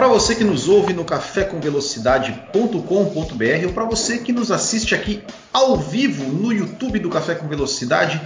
Para você que nos ouve no cafécomvelocidade.com.br ou para você que nos assiste aqui ao vivo no YouTube do Café com Velocidade,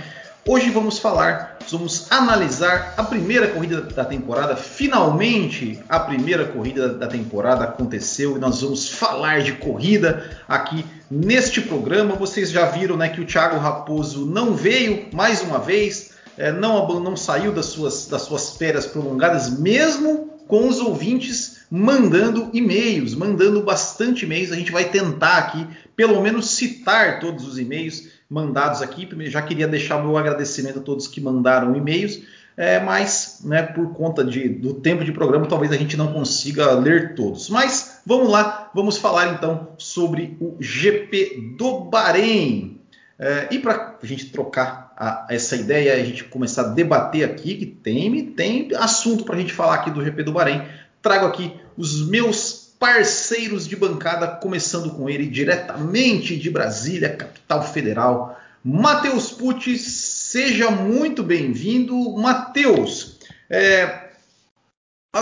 Hoje vamos falar, vamos analisar a primeira corrida da temporada. Finalmente, a primeira corrida da temporada aconteceu e nós vamos falar de corrida aqui neste programa. Vocês já viram né, que o Thiago Raposo não veio mais uma vez, é, não, não saiu das suas, das suas férias prolongadas, mesmo com os ouvintes mandando e-mails, mandando bastante e-mails. A gente vai tentar aqui, pelo menos, citar todos os e-mails mandados aqui. Já queria deixar meu agradecimento a todos que mandaram e-mails, é, mas né, por conta de, do tempo de programa, talvez a gente não consiga ler todos. Mas vamos lá, vamos falar então sobre o GP do Bahrein. É, e para a gente trocar a, essa ideia, a gente começar a debater aqui, que tem, tem assunto para a gente falar aqui do GP do Bahrein, trago aqui os meus parceiros de bancada, começando com ele diretamente de Brasília, capital federal, Matheus Pucci. Seja muito bem-vindo, Matheus. É,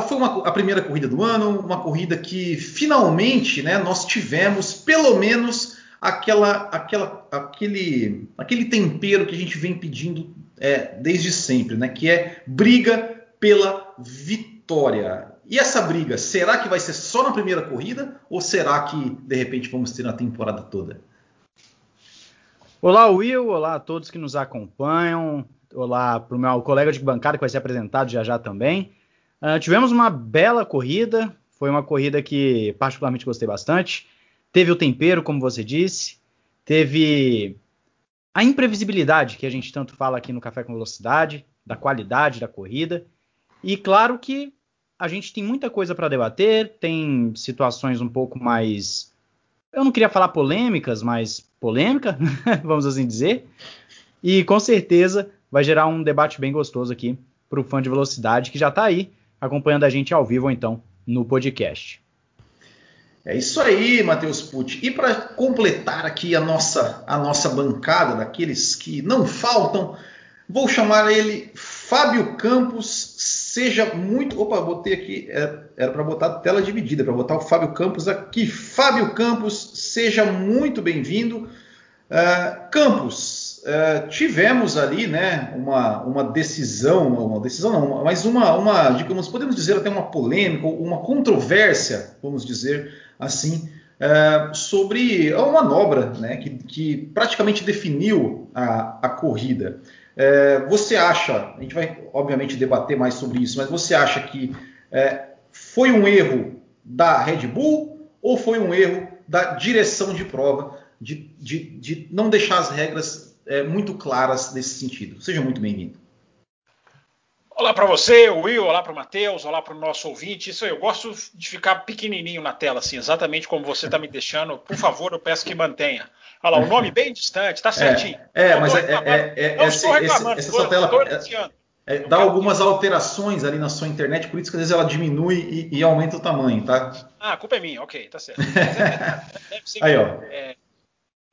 foi uma, a primeira corrida do ano, uma corrida que finalmente né, nós tivemos pelo menos aquela, aquela, aquele, aquele tempero que a gente vem pedindo é, desde sempre, né, que é briga pela vitória. E essa briga, será que vai ser só na primeira corrida ou será que de repente vamos ter na temporada toda? Olá, Will. Olá a todos que nos acompanham. Olá para o meu colega de bancada que vai ser apresentado já já também. Uh, tivemos uma bela corrida. Foi uma corrida que particularmente gostei bastante. Teve o tempero, como você disse. Teve a imprevisibilidade que a gente tanto fala aqui no Café com Velocidade, da qualidade da corrida. E claro que a gente tem muita coisa para debater, tem situações um pouco mais. Eu não queria falar polêmicas, mas polêmica, vamos assim dizer. E com certeza vai gerar um debate bem gostoso aqui para o fã de velocidade que já está aí acompanhando a gente ao vivo, ou então, no podcast. É isso aí, Matheus Pucci. E para completar aqui a nossa, a nossa bancada daqueles que não faltam, vou chamar ele Fábio Campos Seja muito. Opa, botei aqui. É, era para botar tela dividida, para botar o Fábio Campos aqui. Fábio Campos, seja muito bem-vindo. Uh, Campos, uh, tivemos ali né, uma, uma decisão, uma decisão não, mas uma, uma, digamos, podemos dizer até uma polêmica, uma controvérsia, vamos dizer assim, uh, sobre uma manobra né, que, que praticamente definiu a, a corrida. É, você acha, a gente vai obviamente debater mais sobre isso, mas você acha que é, foi um erro da Red Bull ou foi um erro da direção de prova de, de, de não deixar as regras muito claras nesse sentido? Seja muito bem-vindo. Olá para você, Will, olá para o Matheus, olá para o nosso ouvinte. Isso aí, eu gosto de ficar pequenininho na tela, assim, exatamente como você está me deixando. Por favor, eu peço que mantenha. Olha lá, o nome bem distante, tá certinho. É, é mas é, é, é, não esse, esse, essa tela é, dá algumas alterações ali na sua internet, por isso que às vezes ela diminui e, e aumenta o tamanho, tá? Ah, a culpa é minha, ok, tá certo. aí, ó. É,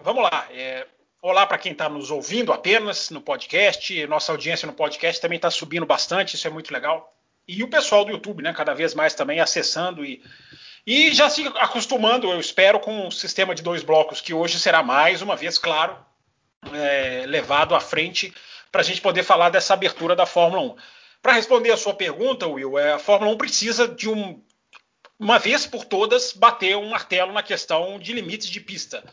vamos lá. É, olá para quem está nos ouvindo apenas no podcast. Nossa audiência no podcast também está subindo bastante, isso é muito legal. E o pessoal do YouTube, né, cada vez mais também acessando e e já se acostumando, eu espero, com o sistema de dois blocos, que hoje será mais uma vez, claro, é, levado à frente para a gente poder falar dessa abertura da Fórmula 1. Para responder a sua pergunta, Will, é, a Fórmula 1 precisa de um, uma vez por todas, bater um martelo na questão de limites de pista.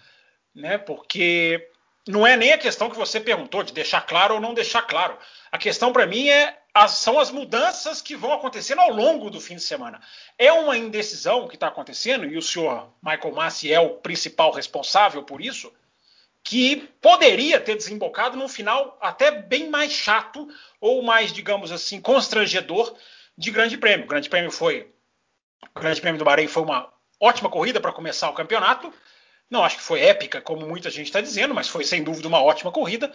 Né? Porque não é nem a questão que você perguntou de deixar claro ou não deixar claro. A questão para mim é as, são as mudanças que vão acontecendo ao longo do fim de semana. É uma indecisão que está acontecendo e o senhor Michael Massi é o principal responsável por isso, que poderia ter desembocado num final até bem mais chato ou mais, digamos assim, constrangedor de Grande Prêmio. O Grande Prêmio foi, o Grande Prêmio do Bahrein foi uma ótima corrida para começar o campeonato Não acho que foi épica, como muita gente está dizendo, mas foi sem dúvida uma ótima corrida.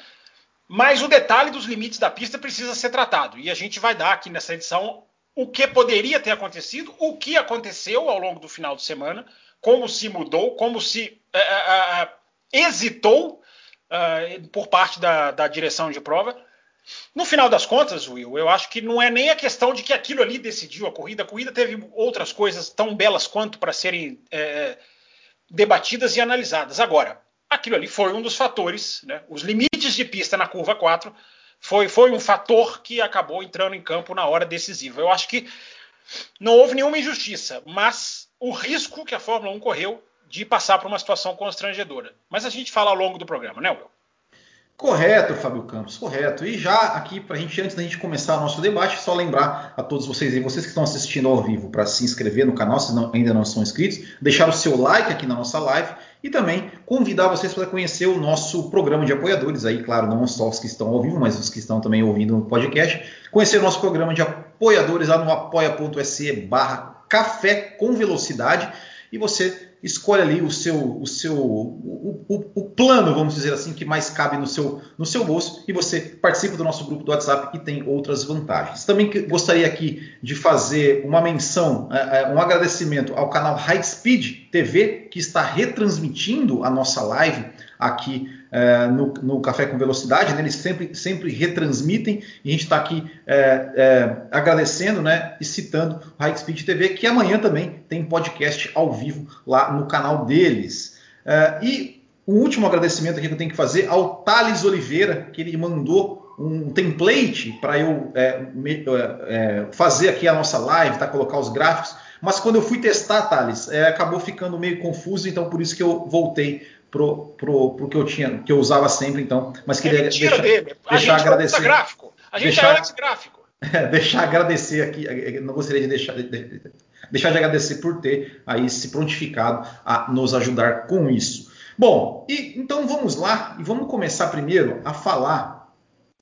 Mas o detalhe dos limites da pista precisa ser tratado. E a gente vai dar aqui nessa edição o que poderia ter acontecido, o que aconteceu ao longo do final de semana, como se mudou, como se é, é, hesitou uh, por parte da, da, direção de prova. No final das contas, Will, eu acho que não é nem a questão de que aquilo ali decidiu a corrida. A corrida teve outras coisas tão belas quanto para serem debatidas e analisadas. Agora, aquilo ali foi um dos fatores, né? os limites de pista na curva 4 foi, foi um fator que acabou entrando em campo na hora decisiva. Eu acho que não houve nenhuma injustiça, mas o risco que a Fórmula 1 correu de passar por uma situação constrangedora. Mas a gente fala ao longo do programa, né, Will? Correto, Fábio Campos, correto. E já aqui, para a gente, antes da gente começar o nosso debate, só lembrar a todos vocês e vocês que estão assistindo ao vivo para se inscrever no canal, se não, ainda não são inscritos, deixar o seu like aqui na nossa live e também convidar vocês para conhecer o nosso programa de apoiadores, aí, claro, não só os que estão ao vivo, mas os que estão também ouvindo no podcast, conhecer o nosso programa de apoiadores lá no apoia.se barra café com velocidade e você escolhe ali o seu, o seu o, o, o, plano, vamos dizer assim, que mais cabe no seu, no seu bolso e você participa do nosso grupo do WhatsApp e tem outras vantagens. Também gostaria aqui de fazer uma menção, é, é, um agradecimento ao canal High Speed TV, que está retransmitindo a nossa live aqui é, no, no, Café com Velocidade, né? eles sempre, sempre retransmitem e a gente está aqui é, é, agradecendo né? e citando o High Speed TV, que amanhã também tem podcast ao vivo lá no canal deles. É, e um último agradecimento aqui que eu tenho que fazer ao Thales Oliveira, que ele mandou um template para eu é, me, é, fazer aqui a nossa live, tá? colocar os gráficos. Mas quando eu fui testar, Thales, acabou ficando meio confuso, então por isso que eu voltei pro, pro, pro que eu tinha, que eu usava sempre, então. Mas queria é deixar, dele. A deixar gente agradecer. gráfico. A gente deixar, é anti-gráfico. É, deixar agradecer aqui, não gostaria de deixar de, de, deixar de agradecer por ter aí se prontificado a nos ajudar com isso. Bom, e então vamos lá e vamos começar primeiro a falar,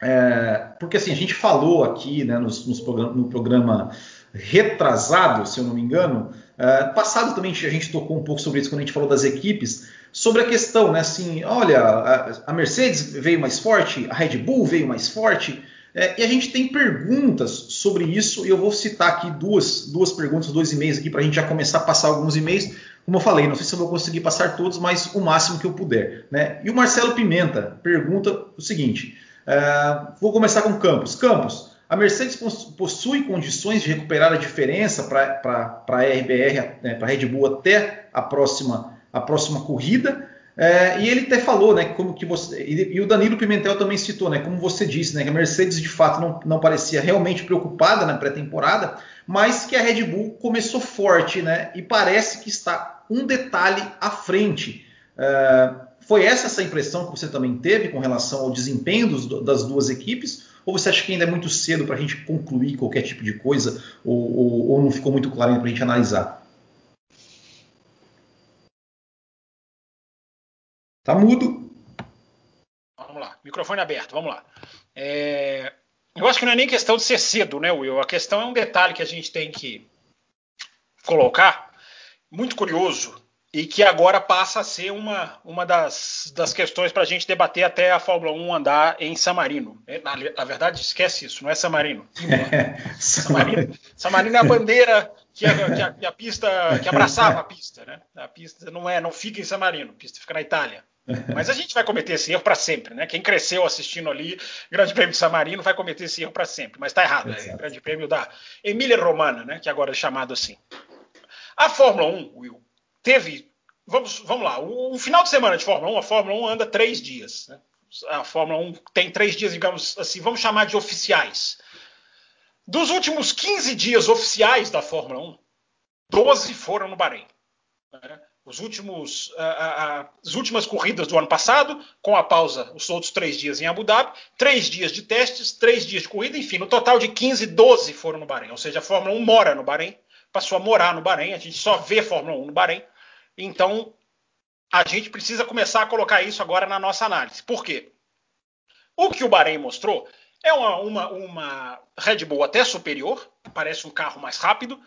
é, porque assim a gente falou aqui, né, nos, nos programa, no programa retrasado, se eu não me engano, é, passado também a gente tocou um pouco sobre isso quando a gente falou das equipes, sobre a questão, né? Assim, olha, a, a Mercedes veio mais forte, a Red Bull veio mais forte, é, e a gente tem perguntas sobre isso, e eu vou citar aqui duas, duas perguntas, dois e-mails aqui para a gente já começar a passar alguns e-mails. Como eu falei, não sei se eu vou conseguir passar todos, mas o máximo que eu puder. Né? E o Marcelo Pimenta pergunta o seguinte: uh, vou começar com Campos. Campos, a Mercedes possui condições de recuperar a diferença para a RBR, né, para a Red Bull até a próxima a próxima corrida. É, e ele até falou, né, como que você e, e, o Danilo Pimentel também citou, né, como você disse, né, que a Mercedes de fato não, não parecia realmente preocupada na pré-temporada, mas que a Red Bull começou forte, né, e parece que está um detalhe à frente. É, foi essa essa impressão que você também teve com relação ao desempenho dos, das duas equipes? Ou você acha que ainda é muito cedo para a gente concluir qualquer tipo de coisa? Ou, ou, ou não ficou muito claro ainda para a gente analisar? Tá mudo. Vamos lá, microfone aberto, vamos lá. É... Eu acho que não é nem questão de ser cedo, né, Will? A questão é um detalhe que a gente tem que colocar, muito curioso, e que agora passa a ser uma, uma das, das questões para a gente debater até a Fórmula 1 andar em San Marino. É, na, na verdade, esquece isso, não é San Marino. San Marino, San Marino é a bandeira que a, que, a, que a, pista que abraçava a pista, né? A pista não é, não fica em San Marino, a pista fica na Itália. Mas a gente vai cometer esse erro para sempre, né? Quem cresceu assistindo ali Grande Prêmio de San Marino vai cometer esse erro para sempre. Mas está errado, é Grande Prêmio da Emília Romana, né? Que agora é chamado assim. A Fórmula 1, Will, teve. Vamos, vamos lá. O, o, final de semana de Fórmula 1, a Fórmula 1 anda três dias. Né? A Fórmula 1 tem três dias, digamos assim, vamos chamar de oficiais. Dos últimos 15 dias oficiais da Fórmula 1, 12 foram no Bahrein. Né? Os últimos, as últimas corridas do ano passado, com a pausa, os outros três dias em Abu Dhabi, três dias de testes, três dias de corrida, enfim, no total de 15, 12 foram no Bahrein. Ou seja, a Fórmula 1 mora no Bahrein, passou a morar no Bahrein, a gente só vê Fórmula 1 no Bahrein. Então, a gente precisa começar a colocar isso agora na nossa análise. Por quê? O que o Bahrein mostrou é uma, uma, uma Red Bull até superior, parece um carro mais rápido,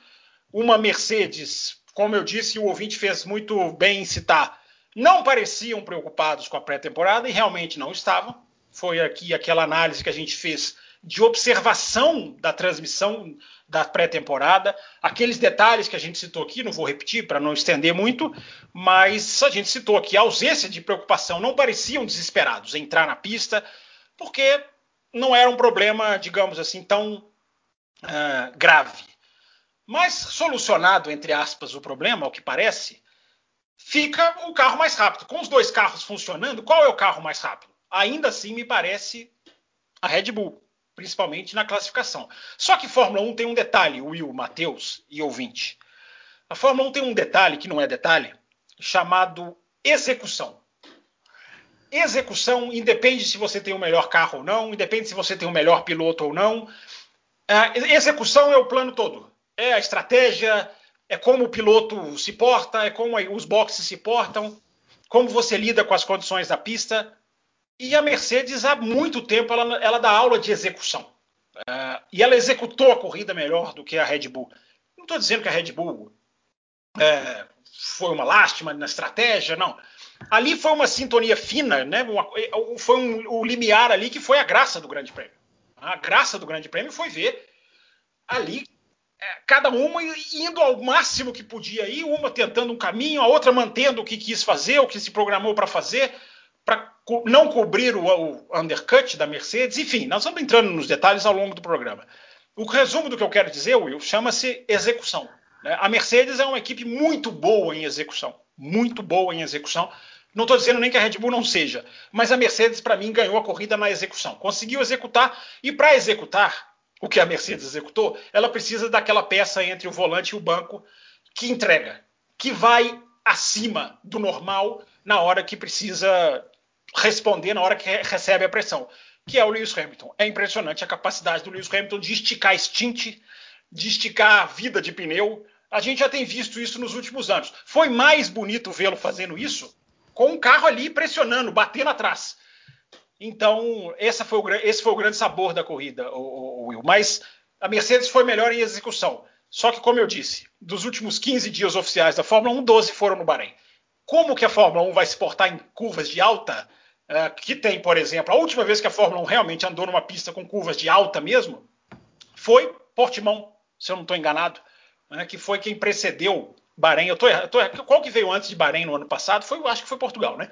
uma Mercedes, como eu disse, o ouvinte fez muito bem em citar, não pareciam preocupados com a pré-temporada e realmente não estavam. Foi aqui aquela análise que a gente fez de observação da transmissão da pré-temporada, aqueles detalhes que a gente citou aqui, não vou repetir para não estender muito, mas a gente citou aqui a ausência de preocupação, não pareciam desesperados em entrar na pista, porque não era um problema, digamos assim, tão uh, grave. Mas solucionado, entre aspas, o problema, ao que parece, fica o carro mais rápido. Com os dois carros funcionando, qual é o carro mais rápido? Ainda assim, me parece a Red Bull, principalmente na classificação. Só que Fórmula 1 tem um detalhe, Will, Matheus e ouvinte. A Fórmula 1 tem um detalhe, que não é detalhe, chamado execução. Execução independe se você tem o melhor carro ou não, independe se você tem o melhor piloto ou não. A execução é o plano todo. É a estratégia, é como o piloto se porta, é como os boxes se portam, como você lida com as condições da pista. E a Mercedes, há muito tempo, ela, ela dá aula de execução. Uh, e ela executou a corrida melhor do que a Red Bull. Não estou dizendo que a Red Bull é, foi uma lástima na estratégia, não. Ali foi uma sintonia fina, né? Uma, foi um, o limiar ali que foi a graça do Grande Prêmio. A graça do Grande Prêmio foi ver ali é, cada uma indo ao máximo que podia ir, uma tentando um caminho, a outra mantendo o que quis fazer, o que se programou para fazer, para co não cobrir o, o undercut da Mercedes. Enfim, nós vamos entrando nos detalhes ao longo do programa. O resumo do que eu quero dizer, Will, chama-se execução. Né? A Mercedes é uma equipe muito boa em execução, muito boa em execução. Não estou dizendo nem que a Red Bull não seja, mas a Mercedes, para mim, ganhou a corrida na execução. Conseguiu executar, e para executar o que a Mercedes executou, ela precisa daquela peça entre o volante e o banco que entrega, que vai acima do normal na hora que precisa responder, na hora que recebe a pressão, que é o Lewis Hamilton. É impressionante a capacidade do Lewis Hamilton de esticar stint, de esticar a vida de pneu. A gente já tem visto isso nos últimos anos. Foi mais bonito vê-lo fazendo isso com um carro ali pressionando, batendo atrás. Então, foi o, esse foi o grande sabor da corrida, o Will. Mas a Mercedes foi melhor em execução. Só que, como eu disse, dos últimos 15 dias oficiais da Fórmula 1, 12 foram no Bahrein. Como que a Fórmula 1 vai se portar em curvas de alta? Uh, que tem, por exemplo, a última vez que a Fórmula 1 realmente andou numa pista com curvas de alta mesmo, foi Portimão, se eu não estou enganado, né, que foi quem precedeu Bahrein, eu tô, eu tô, qual que veio antes de Bahrein no ano passado? Foi, acho que foi Portugal, né?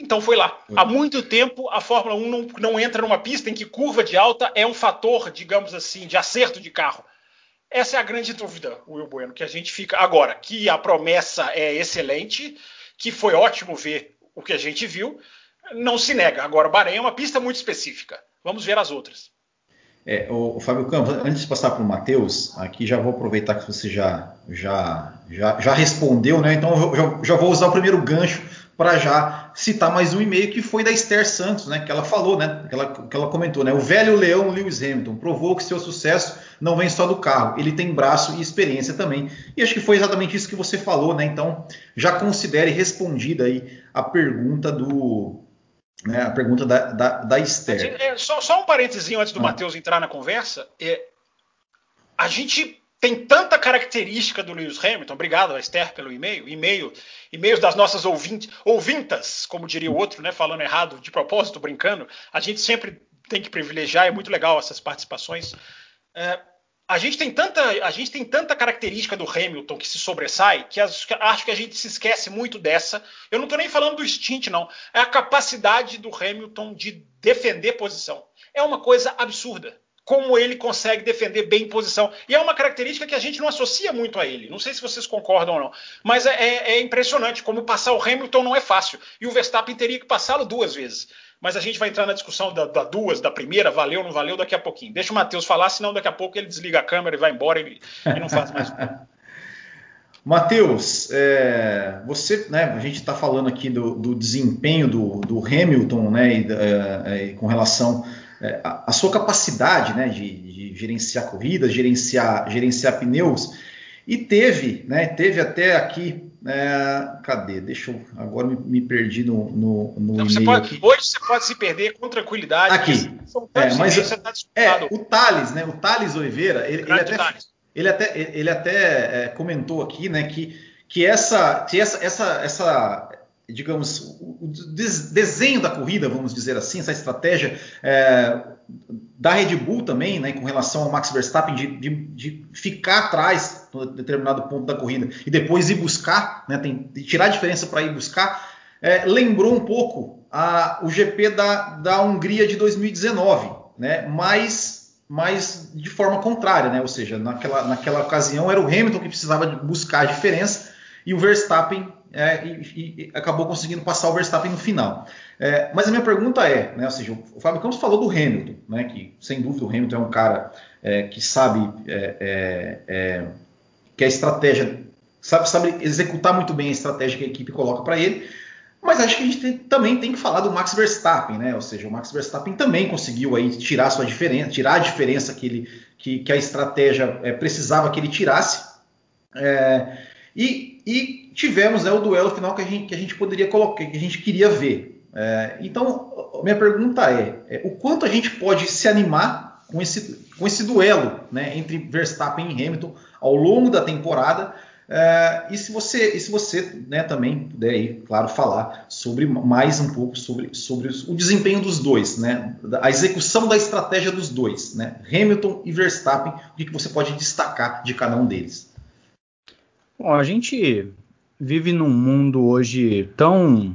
Então foi lá. Há muito tempo a Fórmula 1 não, não, entra numa pista em que curva de alta é um fator, digamos assim, de acerto de carro. Essa é a grande dúvida, Will Bueno, que a gente fica agora, que a promessa é excelente, que foi ótimo ver o que a gente viu, não se nega. Agora, o Bahrein é uma pista muito específica. Vamos ver as outras. É, o, o Fábio Campos, antes de passar para o Matheus, aqui já vou aproveitar que você já, já, já, já respondeu, né? Então eu já, já vou usar o primeiro gancho para já citar mais um e-mail que foi da Esther Santos, né? Que ela falou, né? Que ela, que ela comentou, né? O velho leão Lewis Hamilton provou que seu sucesso não vem só do carro, ele tem braço e experiência também. E acho que foi exatamente isso que você falou, né? Então já considere respondida aí a pergunta do né, a pergunta da, da, da Esther. É, só, só, um parênteses antes do ah. Matheus entrar na conversa. É, a gente tem tanta característica do Lewis Hamilton. Obrigado, Esther, pelo e-mail. E-mail, e-mails das nossas ouvintes, ouvintas, como diria o outro, né, falando errado de propósito, brincando. A gente sempre tem que privilegiar. É muito legal essas participações. É, a gente tem tanta, a gente tem tanta característica do Hamilton que se sobressai que acho que a gente se esquece muito dessa. Eu não estou nem falando do stint, não. É a capacidade do Hamilton de defender posição. É uma coisa absurda. Como ele consegue defender bem posição. E é uma característica que a gente não associa muito a ele. Não sei se vocês concordam ou não. Mas é, é, é impressionante como passar o Hamilton não é fácil. E o Verstappen teria que passá-lo duas vezes mas a gente vai entrar na discussão da, da, duas, da primeira, valeu, não valeu, daqui a pouquinho. Deixa o Matheus falar, senão daqui a pouco ele desliga a câmera e vai embora e, e não faz mais. Matheus, é, você, né, a gente está falando aqui do, do desempenho do, do, Hamilton, né, e, é, é com relação é, à sua capacidade, né, de, de gerenciar corridas, gerenciar, gerenciar pneus, e teve, né, teve até aqui é, cadê? Deixa eu. Agora me, me perdi no, no, no então, você pode, Hoje você pode se perder com tranquilidade. Aqui. É, mas, tá é, o Thales, né? O Thales Oliveira, ele, ele até, ele até, ele até é, comentou aqui, né, que, que, essa, que essa, essa, essa, digamos, o desenho da corrida, vamos dizer assim, essa estratégia é, da Red Bull também, né, com relação ao Max Verstappen, de, de, de ficar atrás em determinado ponto da corrida e depois ir buscar, né, tem, tirar a diferença para ir buscar, é, lembrou um pouco a, o GP da, da Hungria de 2019, né, mas, mas de forma contrária, né, ou seja, naquela, naquela ocasião era o Hamilton que precisava buscar a diferença e o Verstappen é, e, e, acabou conseguindo passar o Verstappen no final. É, mas a minha pergunta é, né, ou seja, o Fábio Campos falou do Hamilton, né, que sem dúvida o Hamilton é um cara é, que sabe é, é, é, que a estratégia sabe, sabe executar muito bem a estratégia que a equipe coloca para ele. Mas acho que a gente tem, também tem que falar do Max Verstappen, né? Ou seja, o Max Verstappen também conseguiu aí tirar sua diferença, tirar a diferença que, ele, que, que a estratégia precisava que ele tirasse. e, e tivemos né, o duelo final que a gente, que a gente poderia colocar, que a gente queria ver. É, então, minha pergunta é, é, o quanto a gente pode se animar com esse, com esse duelo né, entre Verstappen e Hamilton ao longo da temporada? É, e se você, e se você né, também puder, aí, claro, falar sobre mais um pouco sobre, sobre o desempenho dos dois, né, a execução da estratégia dos dois, né, Hamilton e Verstappen, o que, que você pode destacar de cada um deles? Bom, a gente vive num mundo hoje tão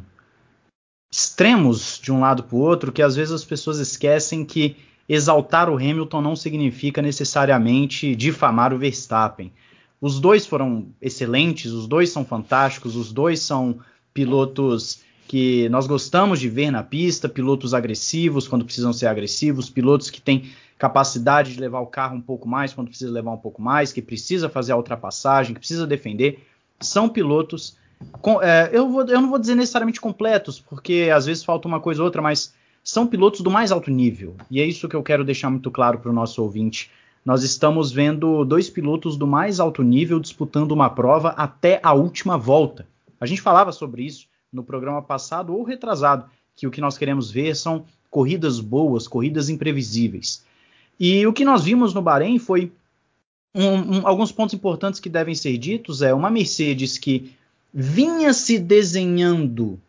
extremos de um lado para o outro que às vezes as pessoas esquecem que exaltar o Hamilton não significa necessariamente difamar o Verstappen. Os dois foram excelentes, os dois são fantásticos, os dois são pilotos que nós gostamos de ver na pista, pilotos agressivos quando precisam ser agressivos, pilotos que têm capacidade de levar o carro um pouco mais quando precisa levar um pouco mais, que precisa fazer a ultrapassagem, que precisa defender são pilotos. Com, é, eu, vou, eu não vou dizer necessariamente completos, porque às vezes falta uma coisa ou outra, mas são pilotos do mais alto nível. E é isso que eu quero deixar muito claro para o nosso ouvinte. Nós estamos vendo dois pilotos do mais alto nível disputando uma prova até a última volta. A gente falava sobre isso no programa passado ou retrasado, que o que nós queremos ver são corridas boas, corridas imprevisíveis. E o que nós vimos no Bahrein foi um, um, alguns pontos importantes que devem ser ditos é uma Mercedes que vinha se desenhando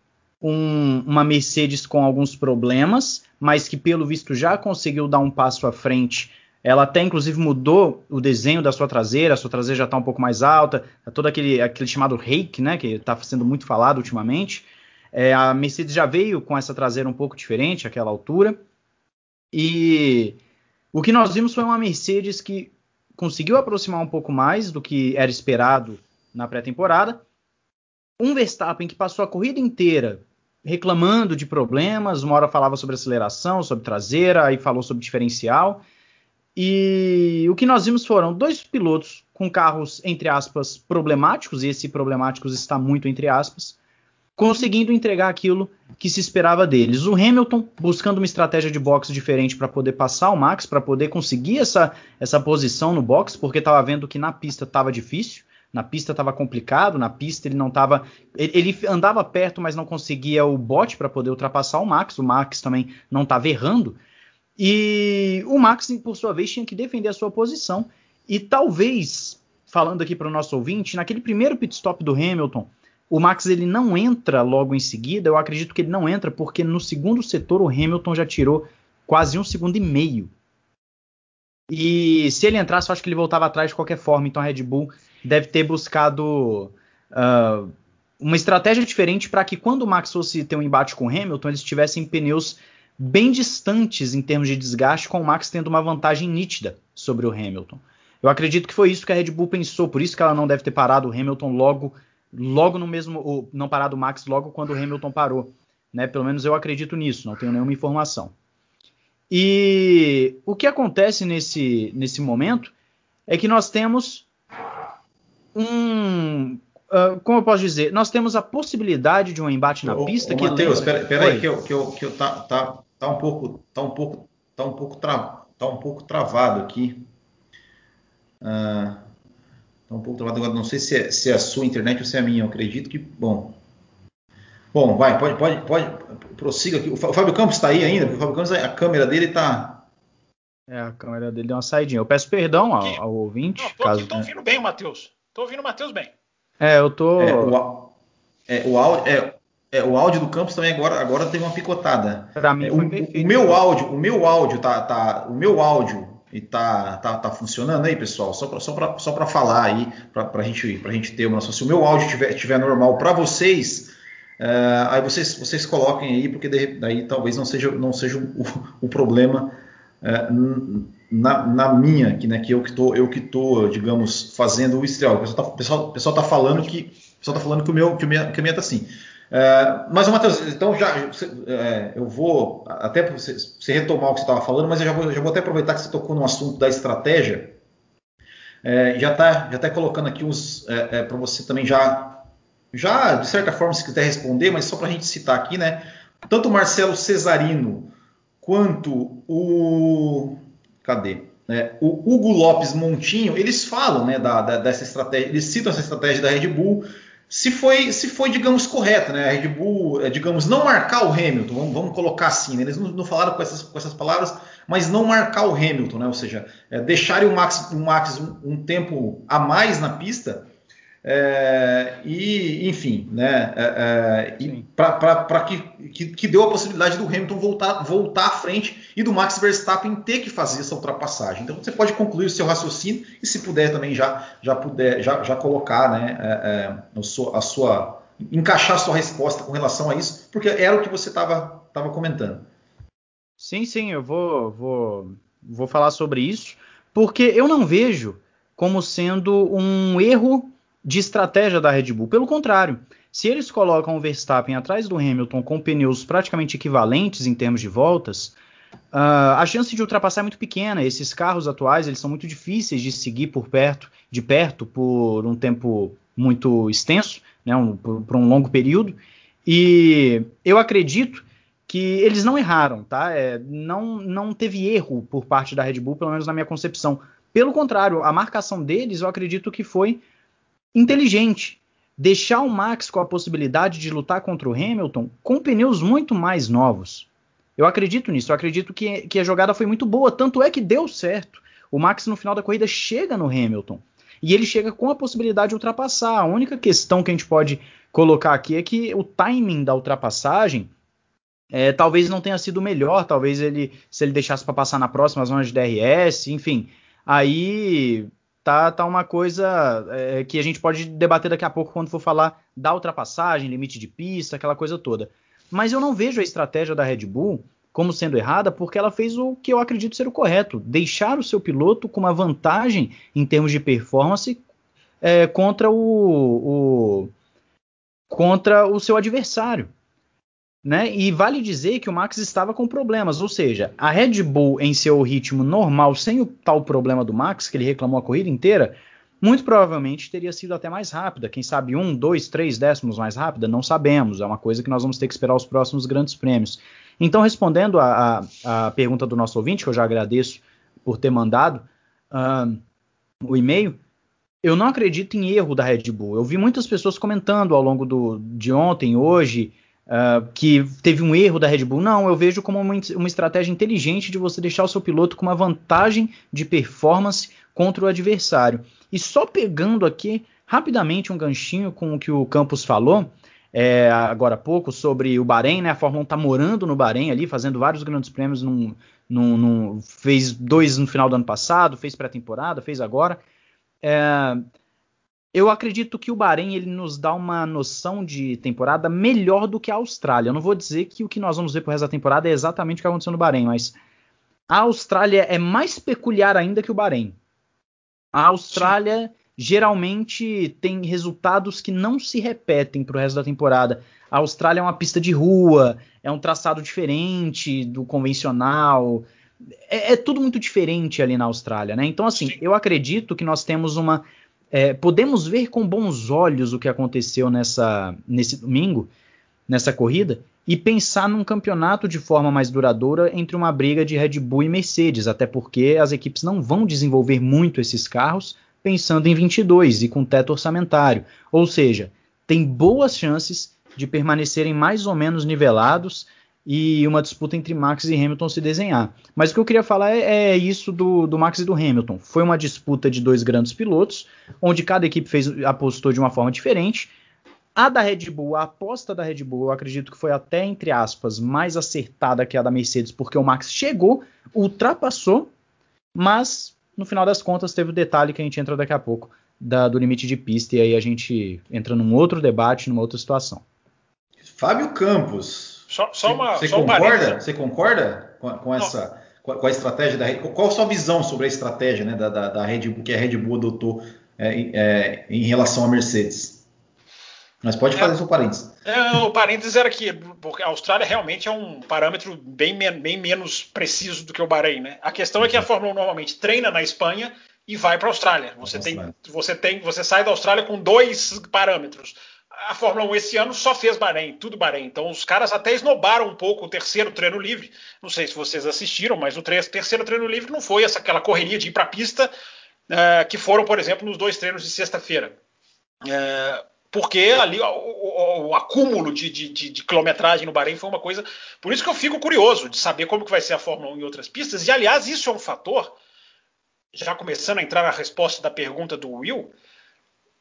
um, uma Mercedes com alguns problemas, mas que pelo visto já conseguiu dar um passo à frente. Ela até inclusive mudou o desenho da sua traseira, a sua traseira já está um pouco mais alta, é todo aquele, aquele chamado rake, né, que está sendo muito falado ultimamente. É, a Mercedes já veio com essa traseira um pouco diferente, aquela altura. E o que nós vimos foi uma Mercedes que conseguiu aproximar um pouco mais do que era esperado na pré-temporada. Um Verstappen que passou a corrida inteira reclamando de problemas, uma hora falava sobre aceleração, sobre traseira, aí falou sobre diferencial. E o que nós vimos foram dois pilotos com carros, entre aspas, problemáticos, e esse problemáticos está muito entre aspas, conseguindo entregar aquilo que se esperava deles. O Hamilton buscando uma estratégia de boxe diferente para poder passar o Max, para poder conseguir essa, essa posição no box, porque estava vendo que na pista estava difícil, na pista estava complicado, na pista ele não estava. Ele, ele, andava perto, mas não conseguia o bote para poder ultrapassar o Max. O Max também não estava errando. E o Max, por sua vez, tinha que defender a sua posição. E talvez, falando aqui para o nosso ouvinte, naquele primeiro pit stop do Hamilton, o Max ele não entra logo em seguida. Eu acredito que ele não entra porque no segundo setor o Hamilton já tirou quase um segundo e meio. E se ele entrasse, eu acho que ele voltava atrás de qualquer forma. Então a Red Bull deve ter buscado uh, uma estratégia diferente para que quando o Max fosse ter um embate com o Hamilton, eles tivessem pneus bem distantes em termos de desgaste, com o Max tendo uma vantagem nítida sobre o Hamilton. Eu acredito que foi isso que a Red Bull pensou, por isso que ela não deve ter parado o Hamilton logo logo no mesmo, não parar do Max logo quando o Hamilton parou. Né? Pelo menos eu acredito nisso, não tenho nenhuma informação. E o que acontece nesse, nesse momento é que nós temos um. Uh, como eu posso dizer? Nós temos a possibilidade de um embate na ô, pista ô, que. Matheus, lembra... pera, pera aí que eu, que eu, que eu tá, tá, tá um pouco. Tá um pouco. Tá um pouco, tra... tá um pouco travado aqui. Uh, Está um pouco travado agora. Não sei se é, se é, a sua internet ou se é a minha. Eu acredito que. Bom. Bom, vai, pode, pode, pode. Prossiga aqui. O Fábio Campos está aí ainda, porque o Fábio Campos, a câmera dele está. É, a câmera dele deu uma saidinha. Eu peço perdão ao, ao ouvinte. Não, tô, caso... Estou ouvindo bem, Matheus. Estou ouvindo o Matheus bem. É, eu tô. É, o, é, o áudio. É, É, o áudio do Campos também agora, agora teve uma picotada. Para mim é, foi o, perfeito. O meu áudio, o meu áudio tá, tá, o meu áudio e tá, tá, tá funcionando aí, pessoal. Só para só pra, só pra falar aí, para a gente, pra gente ter uma noção. Se o meu áudio estiver tiver normal para vocês, uh, aí vocês, vocês coloquem aí, porque daí talvez não seja, não seja o, o problema uh, na, na, minha, que, né, que eu que tô, eu que tô, digamos, fazendo o estrial. O pessoal tá, pessoal, pessoal tá falando que, pessoal tá falando que o meu, que o minha, que a minha tá assim. Uh, mas, Matheus, então já uh, eu vou até você, retomar o que você estava falando, mas eu já vou, já vou, até aproveitar que você tocou no assunto da estratégia. Uh, já está já tá colocando aqui uns para você também já, já de certa forma, se quiser responder, mas só para a gente citar aqui, né? Tanto o Marcelo Cesarino quanto o cadê? o Hugo Lopes Montinho, eles falam né, da, da, dessa estratégia, eles citam essa estratégia da Red Bull se foi, se foi digamos, correto, né? A Red Bull, é, digamos, não marcar o Hamilton, vamos, vamos colocar assim, né? eles não, não, falaram com essas, com essas palavras, mas não marcar o Hamilton, né? Ou seja, é, deixarem o Max, o Max um, um tempo a mais na pista é, e, enfim, né, é, é para que, que, que, deu a possibilidade do Hamilton voltar, voltar à frente e do Max Verstappen ter que fazer essa ultrapassagem. Então você pode concluir o seu raciocínio e, se puder, também já, já, puder, já, já colocar né, é, é a, sua, encaixar a sua resposta com relação a isso, porque era o que você estava comentando. Sim, sim, eu vou, vou, vou falar sobre isso, porque eu não vejo como sendo um erro de estratégia da Red Bull. Pelo contrário, se eles colocam o Verstappen atrás do Hamilton com pneus praticamente equivalentes em termos de voltas, uh, a chance de ultrapassar é muito pequena. Esses carros atuais eles são muito difíceis de seguir por perto, de perto por um tempo muito extenso, né, um, por, por um longo período. E eu acredito que eles não erraram, tá? É, não, não teve erro por parte da Red Bull, pelo menos na minha concepção. Pelo contrário, a marcação deles eu acredito que foi inteligente. Deixar o Max com a possibilidade de lutar contra o Hamilton com pneus muito mais novos. Eu acredito nisso, eu acredito que, que a jogada foi muito boa, tanto é que deu certo. O Max no final da corrida chega no Hamilton. E ele chega com a possibilidade de ultrapassar. A única questão que a gente pode colocar aqui é que o timing da ultrapassagem é, talvez não tenha sido melhor. Talvez ele, se ele deixasse para passar na próxima zona de DRS, enfim, aí tá, tá uma coisa é, que a gente pode debater daqui a pouco quando for falar da ultrapassagem, limite de pista, aquela coisa toda. Mas eu não vejo a estratégia da Red Bull como sendo errada, porque ela fez o que eu acredito ser o correto: deixar o seu piloto com uma vantagem em termos de performance é, contra o, o, contra o seu adversário. Né? E vale dizer que o Max estava com problemas, ou seja, a Red Bull em seu ritmo normal, sem o tal problema do Max, que ele reclamou a corrida inteira, muito provavelmente teria sido até mais rápida. Quem sabe um, dois, três décimos mais rápida? Não sabemos. É uma coisa que nós vamos ter que esperar os próximos grandes prêmios. Então, respondendo a, a, a pergunta do nosso ouvinte, que eu já agradeço por ter mandado uh, o e-mail, eu não acredito em erro da Red Bull. Eu vi muitas pessoas comentando ao longo do, de ontem, hoje, uh, que teve um erro da Red Bull. Não, eu vejo como uma, uma estratégia inteligente de você deixar o seu piloto com uma vantagem de performance contra o adversário. E só pegando aqui rapidamente um ganchinho com o que o Campos falou, é, agora há pouco, sobre o Bahrein, né? A Fórmula 1 está morando no Bahrein ali, fazendo vários grandes prêmios. Num, num, num, fez dois no final do ano passado, fez pré-temporada, fez agora. É, eu acredito que o Bahrein ele nos dá uma noção de temporada melhor do que a Austrália. Eu não vou dizer que o que nós vamos ver pro resto da temporada é exatamente o que aconteceu no Bahrein, mas a Austrália é mais peculiar ainda que o Bahrein. A Austrália Sim. geralmente tem resultados que não se repetem pro resto da temporada. A Austrália é uma pista de rua, é um traçado diferente do convencional. É, é tudo muito diferente ali na Austrália, né? Então, assim, Sim. eu acredito que nós temos uma é, podemos ver com bons olhos o que aconteceu nessa, nesse domingo, nessa corrida, e pensar num campeonato de forma mais duradoura entre uma briga de Red Bull e Mercedes, até porque as equipes não vão desenvolver muito esses carros pensando em 22 e com teto orçamentário. Ou seja, tem boas chances de permanecerem mais ou menos nivelados e uma disputa entre Max e Hamilton se desenhar. Mas o que eu queria falar é, é isso do, do, Max e do Hamilton. Foi uma disputa de dois grandes pilotos, onde cada equipe fez, apostou de uma forma diferente. A da Red Bull, a aposta da Red Bull, eu acredito que foi até, entre aspas, mais acertada que a da Mercedes, porque o Max chegou, ultrapassou, mas no final das contas teve o detalhe que a gente entra daqui a pouco da, do limite de pista, e aí a gente entra num outro debate, numa outra situação. Fábio Campos. Só, só uma, você só concorda? Um você concorda com, com essa com a estratégia da Red Qual a sua visão sobre a estratégia né, da, da, da Red Bull que a Red Bull adotou é, é, em relação à Mercedes? Mas pode fazer é, seu parênteses. É, o parênteses era que porque a Austrália realmente é um parâmetro bem, bem menos preciso do que o Bahrein, né? A questão é que a uhum. Fórmula 1 normalmente treina na Espanha e vai para a Austrália. Você tem, você tem, você sai da Austrália com dois parâmetros. A Fórmula 1 esse ano só fez Bahrein, tudo Bahrein. Então os caras até esnobaram um pouco o terceiro treino livre. Não sei se vocês assistiram, mas o terceiro treino livre não foi essa aquela correria de ir para a pista uh, que foram, por exemplo, nos dois treinos de sexta-feira. Uh, porque ali o, o, o acúmulo de, de, de, de, quilometragem no Bahrein foi uma coisa. Por isso que eu fico curioso de saber como que vai ser a Fórmula 1 em outras pistas. E aliás, isso é um fator, já começando a entrar na resposta da pergunta do Will,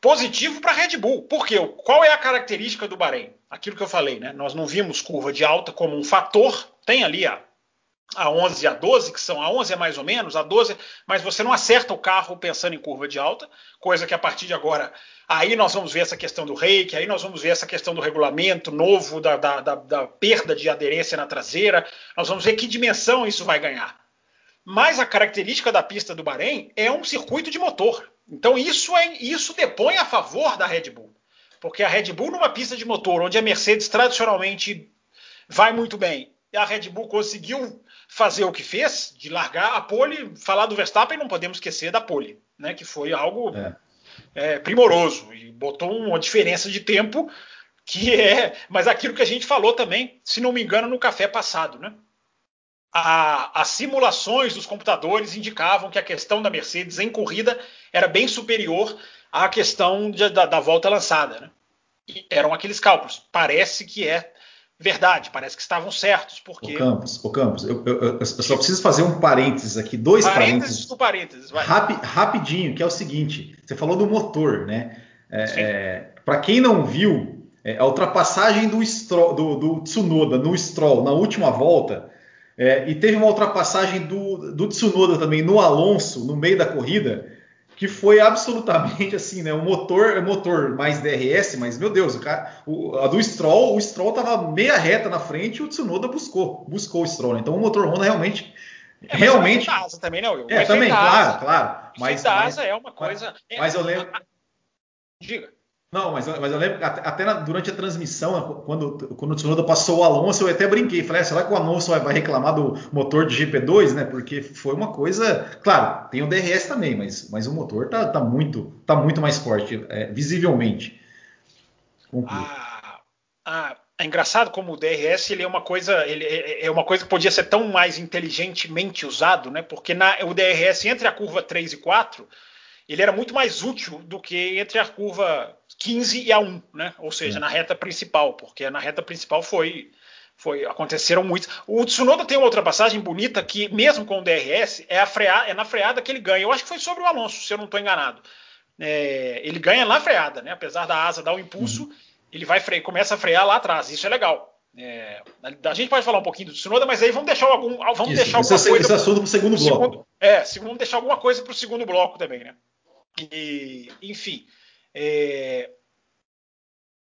positivo para a Red Bull. Porque qual é a característica do Bahrein? Aquilo que eu falei, né? Nós não vimos curva de alta como um fator. Tem ali a, a 11 e a 12, que são a 11 é mais ou menos, a 12, mas você não acerta o carro pensando em curva de alta, coisa que a partir de agora Aí nós vamos ver essa questão do reiki, aí nós vamos ver essa questão do regulamento novo, da, da, da, da, perda de aderência na traseira, nós vamos ver que dimensão isso vai ganhar. Mas a característica da pista do Bahrein é um circuito de motor. Então isso, é, isso depõe a favor da Red Bull. Porque a Red Bull, numa pista de motor, onde a Mercedes tradicionalmente vai muito bem, e a Red Bull conseguiu fazer o que fez, de largar a pole, falar do Verstappen, não podemos esquecer da pole, né, que foi algo é é, primoroso e botou uma diferença de tempo que é, mas aquilo que a gente falou também, se não me engano, no café passado, né? A, as simulações dos computadores indicavam que a questão da Mercedes em corrida era bem superior à questão de, da, da, volta lançada, né? Eram aqueles cálculos. Parece que é verdade, parece que estavam certos. Porque... O Campos, o Campos eu, eu, eu, só preciso fazer um parênteses aqui, dois parênteses. Parênteses parênteses. Rapi, rapidinho, que é o seguinte: você falou do motor, né? É, é, Para quem não viu, é, a ultrapassagem do, Stroll, do, do, Tsunoda no Stroll na última volta. É, e teve uma ultrapassagem do, do Tsunoda também no Alonso no meio da corrida que foi absolutamente assim, né? O motor, motor mais DRS, mas meu Deus, o cara, o, a do Stroll, o Stroll tava meia reta na frente, e o Tsunoda buscou, buscou o Stroll. Né? Então o motor Honda realmente, é, realmente. Mas asa também, né, Will? É, também, claro, claro. Mas, mas é uma coisa. Mas, mas eu lembro. Diga. Não, mas, mas eu lembro até, até na, durante a transmissão, quando, quando o Tsunoda passou o Alonso, eu até brinquei. Falei, ah, será que o Alonso vai, vai, reclamar do motor de GP2, né? Porque foi uma coisa. Claro, tem o DRS também, mas, mas o motor tá, tá, muito, tá muito mais forte, é, visivelmente. Ah, ah, é engraçado como o DRS ele é uma coisa, ele é, é uma coisa que podia ser tão mais inteligentemente usado, né? Porque na, o DRS entre a curva 3 e 4 ele era muito mais útil do que entre a curva 15 e a 1, né? Ou seja, é. na reta principal, porque na reta principal foi foi aconteceram muitos. O Tsunoda tem uma ultrapassagem bonita que mesmo com o DRS é a freada, é na freada que ele ganha. Eu acho que foi sobre o Alonso, se eu não estou enganado. É, ele ganha na freada, né? Apesar da asa dar o impulso, uhum. ele vai freio, começa a frear lá atrás. Isso é legal. É, a gente pode falar um pouquinho do Tsunoda, mas aí vamos deixar algum, vamos Isso, deixar alguma esse, coisa. Esse assunto para o segundo bloco. Segundo, é, vamos deixar alguma coisa para o segundo bloco também, né? E, enfim, é,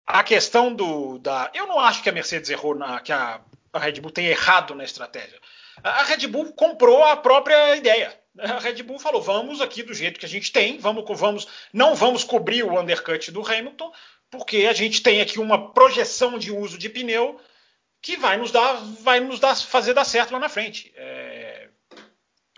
a questão do da, eu não acho que a Mercedes errou na que a, a Red Bull tenha errado na estratégia. A, Red Bull comprou a própria ideia. A Red Bull falou: vamos aqui do jeito que a gente tem, vamos, vamos, não vamos cobrir o undercut do Hamilton, porque a gente tem aqui uma projeção de uso de pneu que vai nos dar, vai nos dar, fazer dar certo lá na frente. É,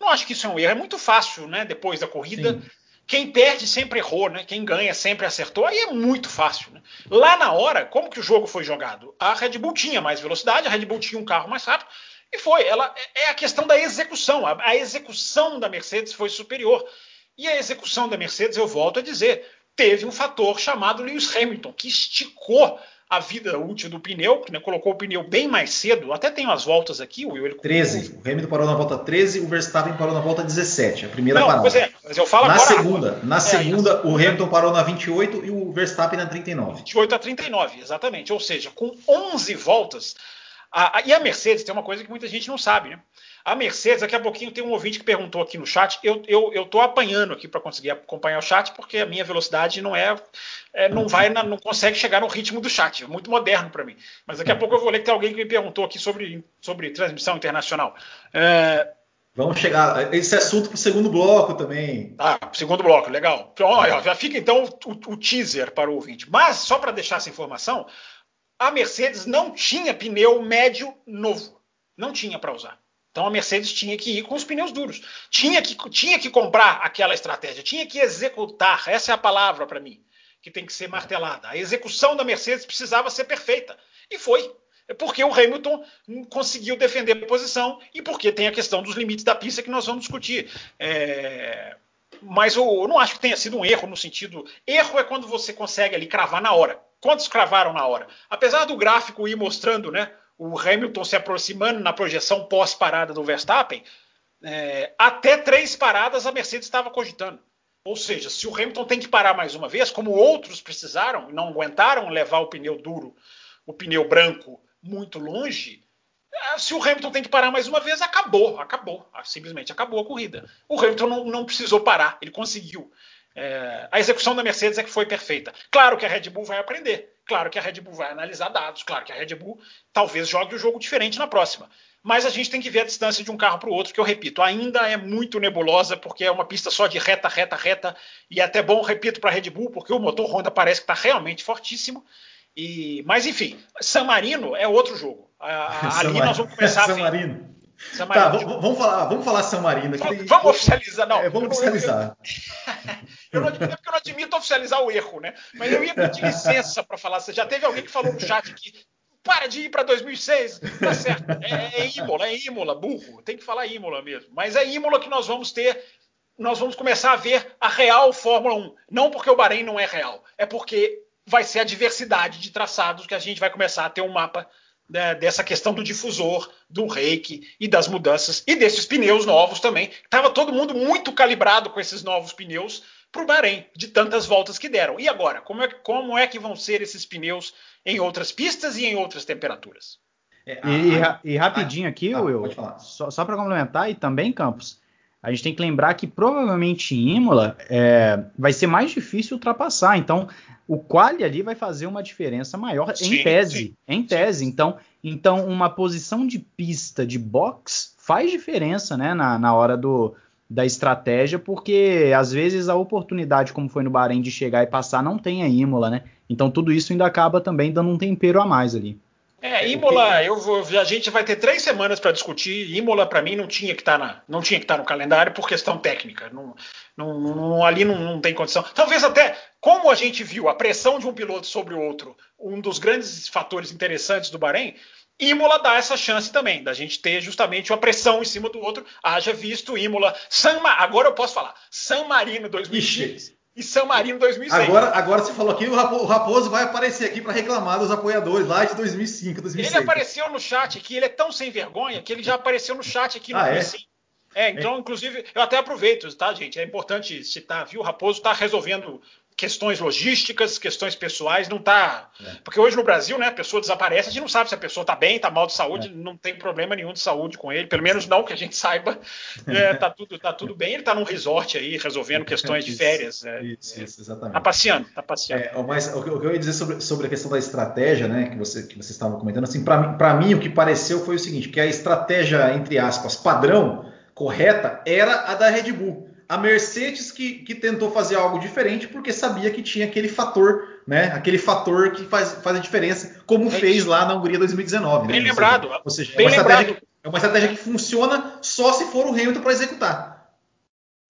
não acho que isso é um erro. É muito fácil, né? Depois da corrida, Sim. Quem perde sempre errou, né? Quem ganha sempre acertou. Aí é muito fácil. Né? Lá na hora, como que o jogo foi jogado? A Red Bull tinha mais velocidade, a Red Bull tinha um carro mais rápido e foi. Ela é a questão da execução. A, a execução da Mercedes foi superior. E a execução da Mercedes, eu volto a dizer, teve um fator chamado Lewis Hamilton, que esticou a vida útil do pneu, né, colocou o pneu bem mais cedo, até tem umas voltas aqui, o Will. Ele... 13. O Hamilton parou na volta 13, o Verstappen parou na volta 17, a primeira Não, parada. Pois é, mas eu falo na agora. segunda, na É, segunda isso. o Hamilton parou na 28 e o Verstappen na 39. 28 a 39, exatamente. Ou seja, com 11 voltas. A, a, e a Mercedes tem uma coisa que muita gente não sabe, né? A Mercedes, daqui a pouquinho tem um ouvinte que perguntou aqui no chat. Eu, eu, eu tô apanhando aqui para conseguir acompanhar o chat, porque a minha velocidade não é, é não vai, na, não consegue chegar no ritmo do chat. É muito moderno para mim. Mas daqui a pouco eu vou ler que tem alguém que me perguntou aqui sobre, sobre transmissão internacional. É, Vamos chegar. Esse assunto para o segundo bloco também. ah, segundo bloco, legal. Então, já fica então o, o teaser para o ouvinte. Mas, só para deixar essa informação, a Mercedes não tinha pneu médio novo. Não tinha para usar. Então a Mercedes tinha que ir com os pneus duros. Tinha que, tinha que comprar aquela estratégia, tinha que executar. Essa é a palavra para mim, que tem que ser martelada. A execução da Mercedes precisava ser perfeita. E foi. É porque o Hamilton conseguiu defender a posição e porque tem a questão dos limites da pista que nós vamos discutir. É... Mas eu, eu não acho que tenha sido um erro no sentido. Erro é quando você consegue ali cravar na hora. Quantos cravaram na hora? Apesar do gráfico ir mostrando, né? O Hamilton se aproximando na projeção pós-parada do Verstappen, é, até três paradas a Mercedes estava cogitando. Ou seja, se o Hamilton tem que parar mais uma vez, como outros precisaram, não aguentaram levar o pneu duro, o pneu branco muito longe, é, se o Hamilton tem que parar mais uma vez, acabou, acabou, simplesmente acabou a corrida. O Hamilton não, não precisou parar, ele conseguiu. É, a execução da Mercedes é que foi perfeita. Claro que a Red Bull vai aprender, claro que a Red Bull vai analisar dados, claro que a Red Bull talvez jogue o jogo diferente na próxima. Mas a gente tem que ver a distância de um carro para o outro, que eu repito, ainda é muito nebulosa, porque é uma pista só de reta, reta, reta, e é até bom, repito, para a Red Bull, porque o motor Honda parece que está realmente fortíssimo. E, mas enfim, San Marino é outro jogo. A, ali nós vamos começar San a ver. Marino. Tá, Marino. vamos, falar, vamos falar San Marino. Vamos, aqui. vamos oficializar, não. É, vamos eu não- oficializar. Eu não, admito, porque eu não admito oficializar o erro, né? Mas eu ia pedir licença para falar. Você já teve alguém que falou no chat que para de ir para 2006. Tá certo. É, é Imola, é Imola, burro. Tem que falar Imola mesmo. Mas é Imola que nós vamos ter. Nós vamos começar a ver a real Fórmula 1. Não porque o Bahrein não é real, é porque vai ser a diversidade de traçados que a gente vai começar a ter um mapa né, dessa questão do difusor, do reiki e das mudanças e desses pneus novos também. Tava todo mundo muito calibrado com esses novos pneus para o Bahrein, de tantas voltas que deram. E agora, como é, como é que vão ser esses pneus em outras pistas e em outras temperaturas? É, E, e a- ra- e rapidinho aqui, Ah, Will, pode falar. só, só para complementar, e também, Campos, a gente tem que lembrar que provavelmente Imola é, vai ser mais difícil ultrapassar. Então, o quali ali vai fazer uma diferença maior Sim, em tese. sim. Em tese. Então, então, uma posição de pista de box faz diferença né, na, na hora do, da estratégia, porque às vezes a oportunidade, como foi no Bahrein, de chegar e passar, não tem a Imola, né? Então tudo isso ainda acaba também dando um tempero a mais ali. É, Imola, eu vou, a gente vai ter três semanas para discutir. Imola, para mim, não tinha que estar que estar no calendário por questão técnica. Não, não, não- ali não, não tem condição. Talvez até, como a gente viu a pressão de um piloto sobre o outro, um dos grandes fatores interessantes do Bahrein, Imola dá essa chance também, da gente ter justamente uma pressão em cima do outro. Haja visto Imola, San agora eu posso falar, San Marino 2006 e San Marino 2006. Agora, agora você falou aqui, o Rapo- o Raposo vai aparecer aqui para reclamar dos apoiadores lá de 2005, 2006. Ele apareceu no chat aqui, ele é tão sem vergonha que ele já apareceu no chat aqui no Ah, é? É, então, inclusive, eu até aproveito, tá, gente? É importante citar, viu? O Raposo está resolvendo questões logísticas, questões pessoais, não tá. É. Porque hoje no Brasil, né, a pessoa desaparece, a gente não sabe se a pessoa tá bem, tá mal de É. saúde, não tem problema nenhum de saúde com ele, pelo menos não que a gente saiba. É, tá, tudo, tá tudo bem, ele tá num resort aí, resolvendo questões de Isso, férias. é, Isso, isso, Tá exatamente. passeando, tá passeando. É, mas o que eu ia dizer sobre, sobre a questão da estratégia, né, que você que vocês estavam comentando, assim, para mim o que pareceu foi o seguinte, que a estratégia entre aspas padrão correta era a da Red Bull. A Mercedes que, que tentou fazer algo diferente porque sabia que tinha aquele fator, né, aquele fator que faz, faz a diferença, como É fez isso. lá na Hungria 2019. Bem né? lembrado, Ou seja, é uma, estratégia lembrado. que, é uma estratégia que funciona só se for o Hamilton para executar.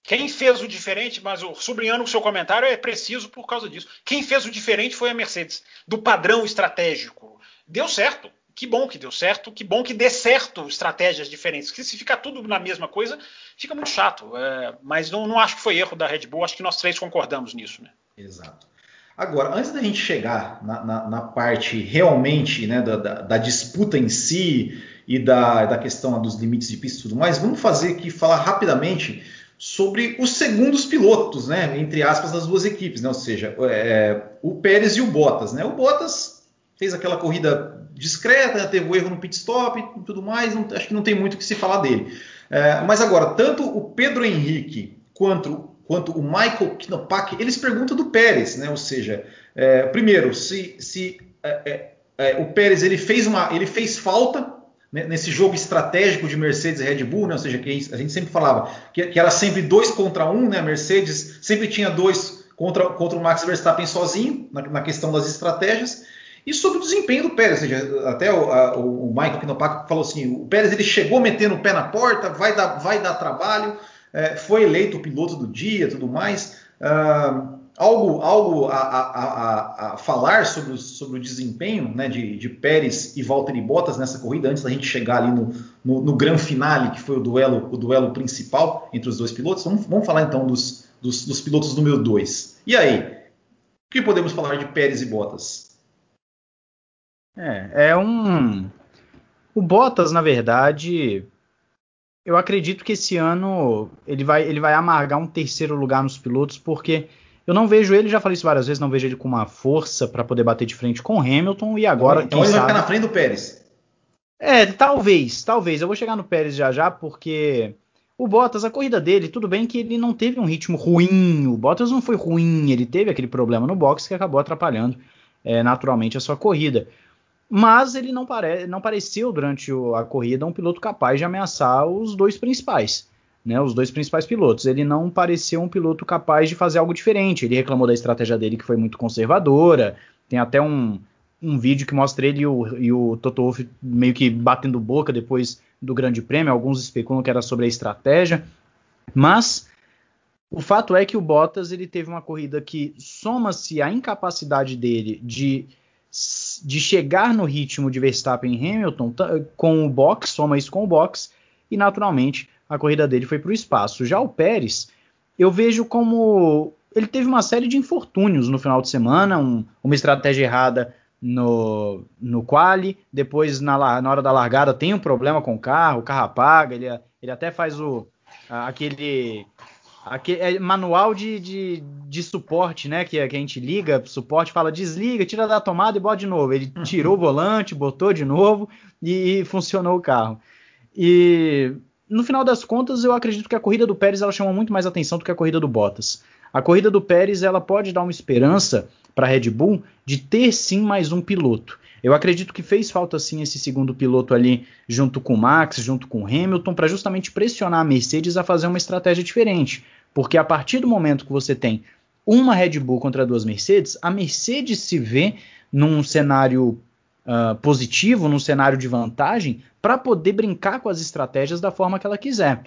Quem fez o diferente, mas o, sublinhando o seu comentário é preciso por causa disso. Quem fez o diferente foi a Mercedes, do padrão estratégico. Deu certo. Que bom que deu certo, que bom que dê certo estratégias diferentes. Porque se ficar tudo na mesma coisa, fica muito chato. É, mas não, não acho que foi erro da Red Bull, acho que nós três concordamos nisso, né? Exato. Agora, antes da gente chegar na, na, na parte realmente né, da, da, da, disputa em si e da, da questão dos limites de pista e tudo mais, vamos fazer aqui falar rapidamente sobre os segundos pilotos, né, entre aspas, das duas equipes, né, ou seja, é, o Pérez e o Bottas. Né? O Bottas fez aquela corrida discreta, teve o um erro no pit stop e tudo mais, não, acho que não tem muito o que se falar dele. É, mas agora, tanto o Pedro Henrique quanto, quanto o Michael Knopak, eles perguntam do Pérez, né? Ou seja, é, primeiro, se, se é, é, é o Pérez ele fez, uma, ele fez falta né, nesse jogo estratégico de Mercedes e Red Bull, né? ou seja, que a gente sempre falava que, que era sempre dois contra um, né? A Mercedes sempre tinha dois contra, contra o Max Verstappen sozinho na, na questão das estratégias. E sobre o desempenho do Pérez, ou seja, até o, a, o Michael Knopak falou assim: o Pérez ele chegou metendo o pé na porta, vai dar, vai dar trabalho, é, foi eleito o piloto do dia, tudo mais. Uh, algo algo a, a, a, falar sobre o, sobre o desempenho né, de, de Pérez e Valtteri Bottas nessa corrida antes da gente chegar ali no, no, no grande finale, que foi o duelo, o duelo principal entre os dois pilotos. Vamos, vamos falar então dos, dos, dos pilotos número 2. E aí? O que podemos falar de Pérez e Bottas? É, é um. O Bottas, na verdade, eu acredito que esse ano ele vai, ele vai amargar um terceiro lugar nos pilotos, porque eu não vejo ele, já falei isso várias vezes, não vejo ele com uma força para poder bater de frente com Hamilton e agora. Então ele vai ficar na frente do Pérez. É, talvez, talvez. Eu vou chegar no Pérez já já, porque o Bottas, a corrida dele, tudo bem que ele não teve um ritmo ruim. O Bottas não foi ruim, ele teve aquele problema no box que acabou atrapalhando é, naturalmente a sua corrida mas ele não, pare, não pareceu durante o, a corrida um piloto capaz de ameaçar os dois principais, né, os dois principais pilotos. Ele não pareceu um piloto capaz de fazer algo diferente. Ele reclamou da estratégia dele que foi muito conservadora. Tem até um, um vídeo que mostra ele e o, e o Toto Wolff meio que batendo boca depois do Grande Prêmio. Alguns especulam que era sobre a estratégia, mas o fato é que o Bottas ele teve uma corrida que soma-se à incapacidade dele de de chegar no ritmo de Verstappen e Hamilton com o box, soma isso com o box, e naturalmente a corrida dele foi para o espaço. Já o Pérez, eu vejo como ele teve uma série de infortúnios no final de semana, um, uma estratégia errada no, no quali, depois na, na hora da largada tem um problema com o carro, o carro apaga, ele, ele até faz o aquele Aqui é manual de, de, de, suporte, né? Que, que a gente liga, suporte fala desliga, tira da tomada e bota de novo. Ele tirou o volante, botou de novo e, e, funcionou o carro. E no final das contas, eu acredito que a corrida do Pérez ela chama muito mais atenção do que a corrida do Bottas. A corrida do Pérez ela pode dar uma esperança para a Red Bull de ter sim mais um piloto. Eu acredito que fez falta sim esse segundo piloto ali junto com o Max, junto com o Hamilton, para justamente pressionar a Mercedes a fazer uma estratégia diferente. Porque a partir do momento que você tem uma Red Bull contra duas Mercedes, a Mercedes se vê num cenário uh, positivo, num cenário de vantagem, para poder brincar com as estratégias da forma que ela quiser.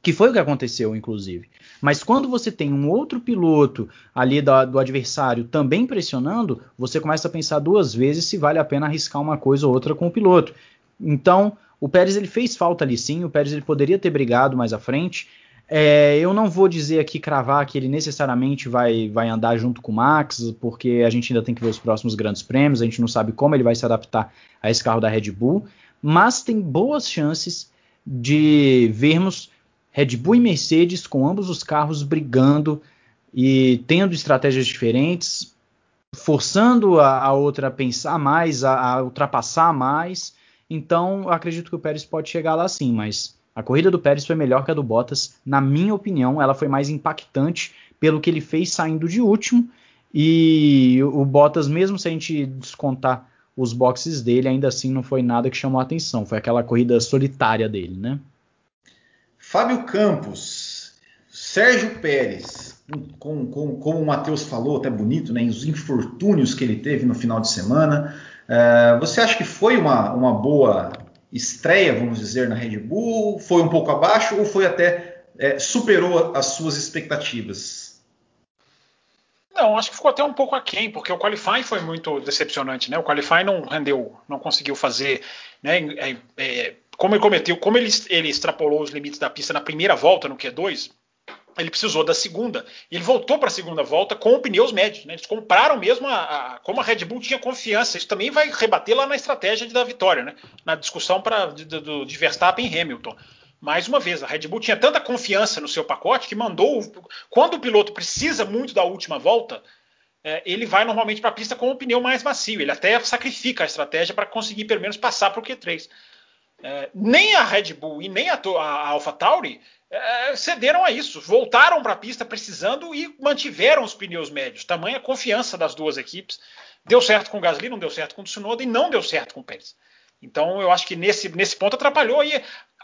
Que foi o que aconteceu, inclusive. Mas quando você tem um outro piloto ali do, do adversário também pressionando, você começa a pensar duas vezes se vale a pena arriscar uma coisa ou outra com o piloto. Então, o Pérez ele fez falta ali sim, o Pérez ele poderia ter brigado mais à frente. É, eu não vou dizer aqui cravar que ele necessariamente vai, vai andar junto com o Max, porque a gente ainda tem que ver os próximos grandes prêmios, a gente não sabe como ele vai se adaptar a esse carro da Red Bull, mas tem boas chances de vermos Red Bull e Mercedes com ambos os carros brigando e tendo estratégias diferentes, forçando a, a outra a pensar mais, a, a ultrapassar mais. Então, acredito que o Pérez pode chegar lá sim, mas a corrida do Pérez foi melhor que a do Bottas, na minha opinião, ela foi mais impactante pelo que ele fez saindo de último. E o Bottas, mesmo se a gente descontar os boxes dele, ainda assim não foi nada que chamou a atenção. Foi aquela corrida solitária dele, né? Fábio Campos, Sérgio Pérez, com, com, como o Matheus falou, até bonito, né? Os infortúnios que ele teve no final de semana. Uh, você acha que foi uma, uma boa estreia, vamos dizer, na Red Bull? Foi um pouco abaixo ou foi até é, superou as suas expectativas? Não, acho que ficou até um pouco aquém, porque o qualifying foi muito decepcionante, né? O qualifying não rendeu, não conseguiu fazer, né? É, é, como ele cometeu, como ele, ele extrapolou os limites da pista na primeira volta no Q2, ele precisou da segunda e ele voltou para a segunda volta com pneus médios. Né? Eles compraram mesmo a, a, como a Red Bull tinha confiança. Isso também vai rebater lá na estratégia da vitória, né? na discussão pra, de, de, de Verstappen e Hamilton. Mais uma vez, a Red Bull tinha tanta confiança no seu pacote que mandou. Quando o piloto precisa muito da última volta, é, ele vai normalmente para a pista com o pneu mais macio. Ele até sacrifica a estratégia para conseguir pelo menos passar para o Q3. É, nem a Red Bull e nem a, a AlphaTauri é, cederam a isso. Voltaram para a pista precisando e mantiveram os pneus médios. Tamanha confiança das duas equipes. Deu certo com o Gasly, não deu certo com o Tsunoda e não deu certo com o Pérez. Então eu acho que nesse, nesse ponto atrapalhou. E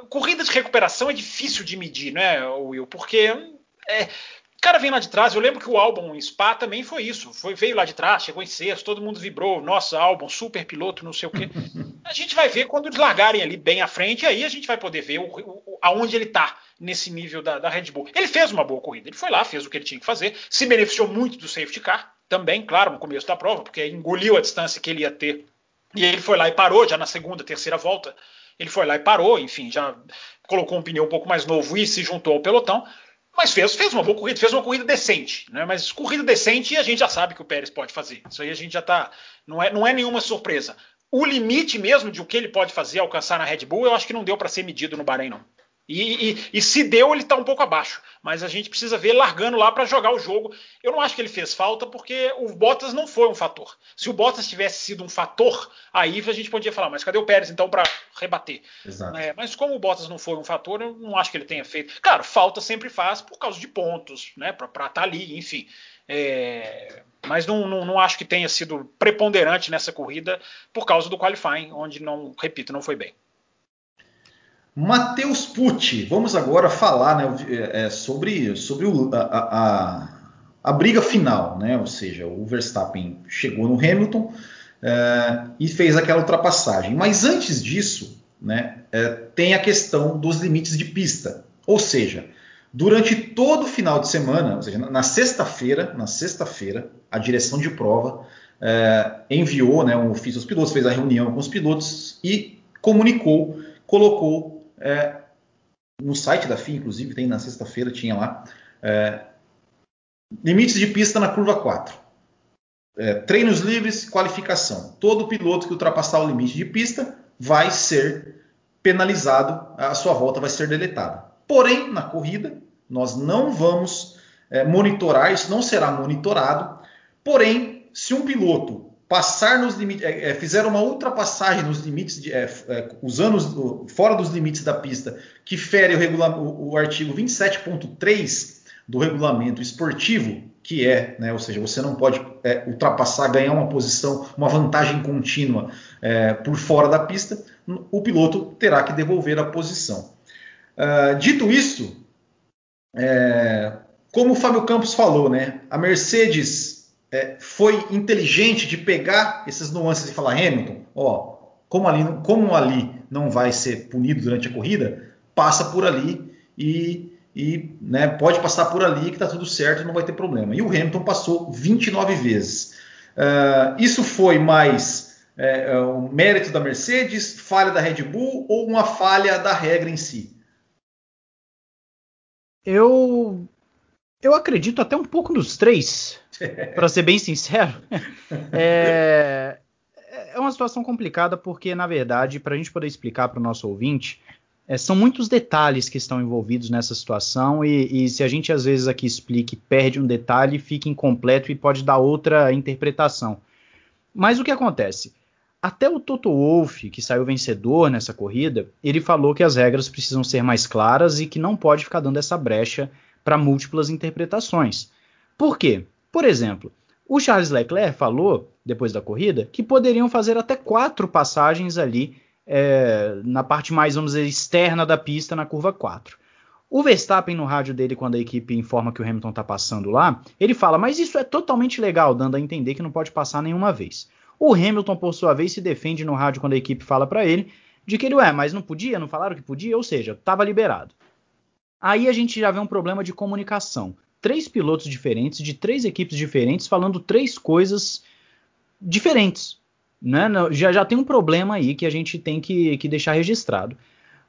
corrida de recuperação é difícil de medir, né, Will? Porque é, o cara vem lá de trás, eu lembro que o álbum em Spa também foi isso. Foi, veio lá de trás, chegou em sexto, todo mundo vibrou, nossa, álbum, super piloto, não sei o quê. A gente vai ver quando eles largarem ali bem à frente, aí a gente vai poder ver o, o, aonde ele está nesse nível da, da, Red Bull. Ele fez uma boa corrida, ele foi lá, fez o que ele tinha que fazer, se beneficiou muito do safety car, também, claro, no começo da prova, porque engoliu a distância que ele ia ter. E ele foi lá e parou, já na segunda, terceira volta. Ele foi lá e parou, enfim, já colocou um pneu um pouco mais novo e se juntou ao pelotão. Mas fez, fez uma boa corrida, fez uma corrida decente, né? Mas corrida decente a gente já sabe que o Pérez pode fazer. Isso aí a gente já tá. Não é, não é nenhuma surpresa. O limite mesmo de o que ele pode fazer alcançar na Red Bull, eu acho que não deu para ser medido no Bahrein, não. E, e, e, se deu, ele está um pouco abaixo. Mas a gente precisa ver largando lá para jogar o jogo. Eu não acho que ele fez falta, porque o Bottas não foi um fator. Se o Bottas tivesse sido um fator, aí a gente podia falar, mas cadê o Pérez então para rebater? É, mas como o Bottas não foi um fator, eu não acho que ele tenha feito. Claro, falta sempre faz por causa de pontos, né? Para estar tá ali, enfim. É, mas não, não, não, acho que tenha sido preponderante nessa corrida por causa do qualifying, onde não, repito, não foi bem. Matheus Pucci, vamos agora falar né, é, sobre, sobre o, a, a, a, briga final, né? Ou seja, o Verstappen chegou no Hamilton é, e fez aquela ultrapassagem. Mas antes disso, né, é, tem a questão dos limites de pista. Ou seja, durante todo o final de semana, ou seja, na sexta-feira, na sexta-feira, a direção de prova é, enviou né, um ofício aos pilotos, fez a reunião com os pilotos e comunicou, colocou é, no site da FIA, inclusive, tem na sexta-feira, tinha lá. É, limites de pista na curva 4. É, treinos livres, qualificação. Todo piloto que ultrapassar o limite de pista vai ser penalizado, a sua volta vai ser deletada. Porém, na corrida, nós não vamos é, monitorar, isso não será monitorado. Porém, se um piloto passar nos limites, é, é, fizeram uma ultrapassagem nos limites, de, é, é usando fora dos limites da pista, que fere o, o, o artigo 27.3 do regulamento esportivo, que é, né, ou seja, você não pode é, ultrapassar, ganhar uma posição, uma vantagem contínua é, por fora da pista, o piloto terá que devolver a posição. Uh, dito isso, como o Fábio Campos falou, né, a Mercedes é, foi inteligente de pegar essas nuances e falar, Hamilton, ó, como ali, como ali não vai ser punido durante a corrida, passa por ali e, e né, pode passar por ali que está tudo certo, não vai ter problema. E o Hamilton passou 29 vezes. Uh, isso foi mais é, é, um mérito da Mercedes, falha da Red Bull ou uma falha da regra em si? Eu eu acredito até um pouco nos três, para ser bem sincero. É, é uma situação complicada porque, na verdade, para a gente poder explicar para o nosso ouvinte, é, são muitos detalhes que estão envolvidos nessa situação e, e, se a gente às vezes aqui explica e perde um detalhe, fica incompleto e pode dar outra interpretação. Mas o que acontece? Até o Toto Wolff, que saiu vencedor nessa corrida, ele falou que as regras precisam ser mais claras e que não pode ficar dando essa brecha para múltiplas interpretações. Por quê? Por exemplo, o Charles Leclerc falou, depois da corrida, que poderiam fazer até quatro passagens ali é, na parte mais, vamos dizer, externa da pista, na curva 4. O Verstappen, no rádio dele, quando a equipe informa que o Hamilton está passando lá, ele fala, mas isso é totalmente legal, dando a entender que não pode passar nenhuma vez. O Hamilton, por sua vez, se defende no rádio quando a equipe fala para ele de que ele, ué, mas não podia, não falaram que podia, ou seja, estava liberado. Aí a gente já vê um problema de comunicação. Três pilotos diferentes, de três equipes diferentes, falando três coisas diferentes. Né? Já, já tem um problema aí que a gente tem que, que deixar registrado.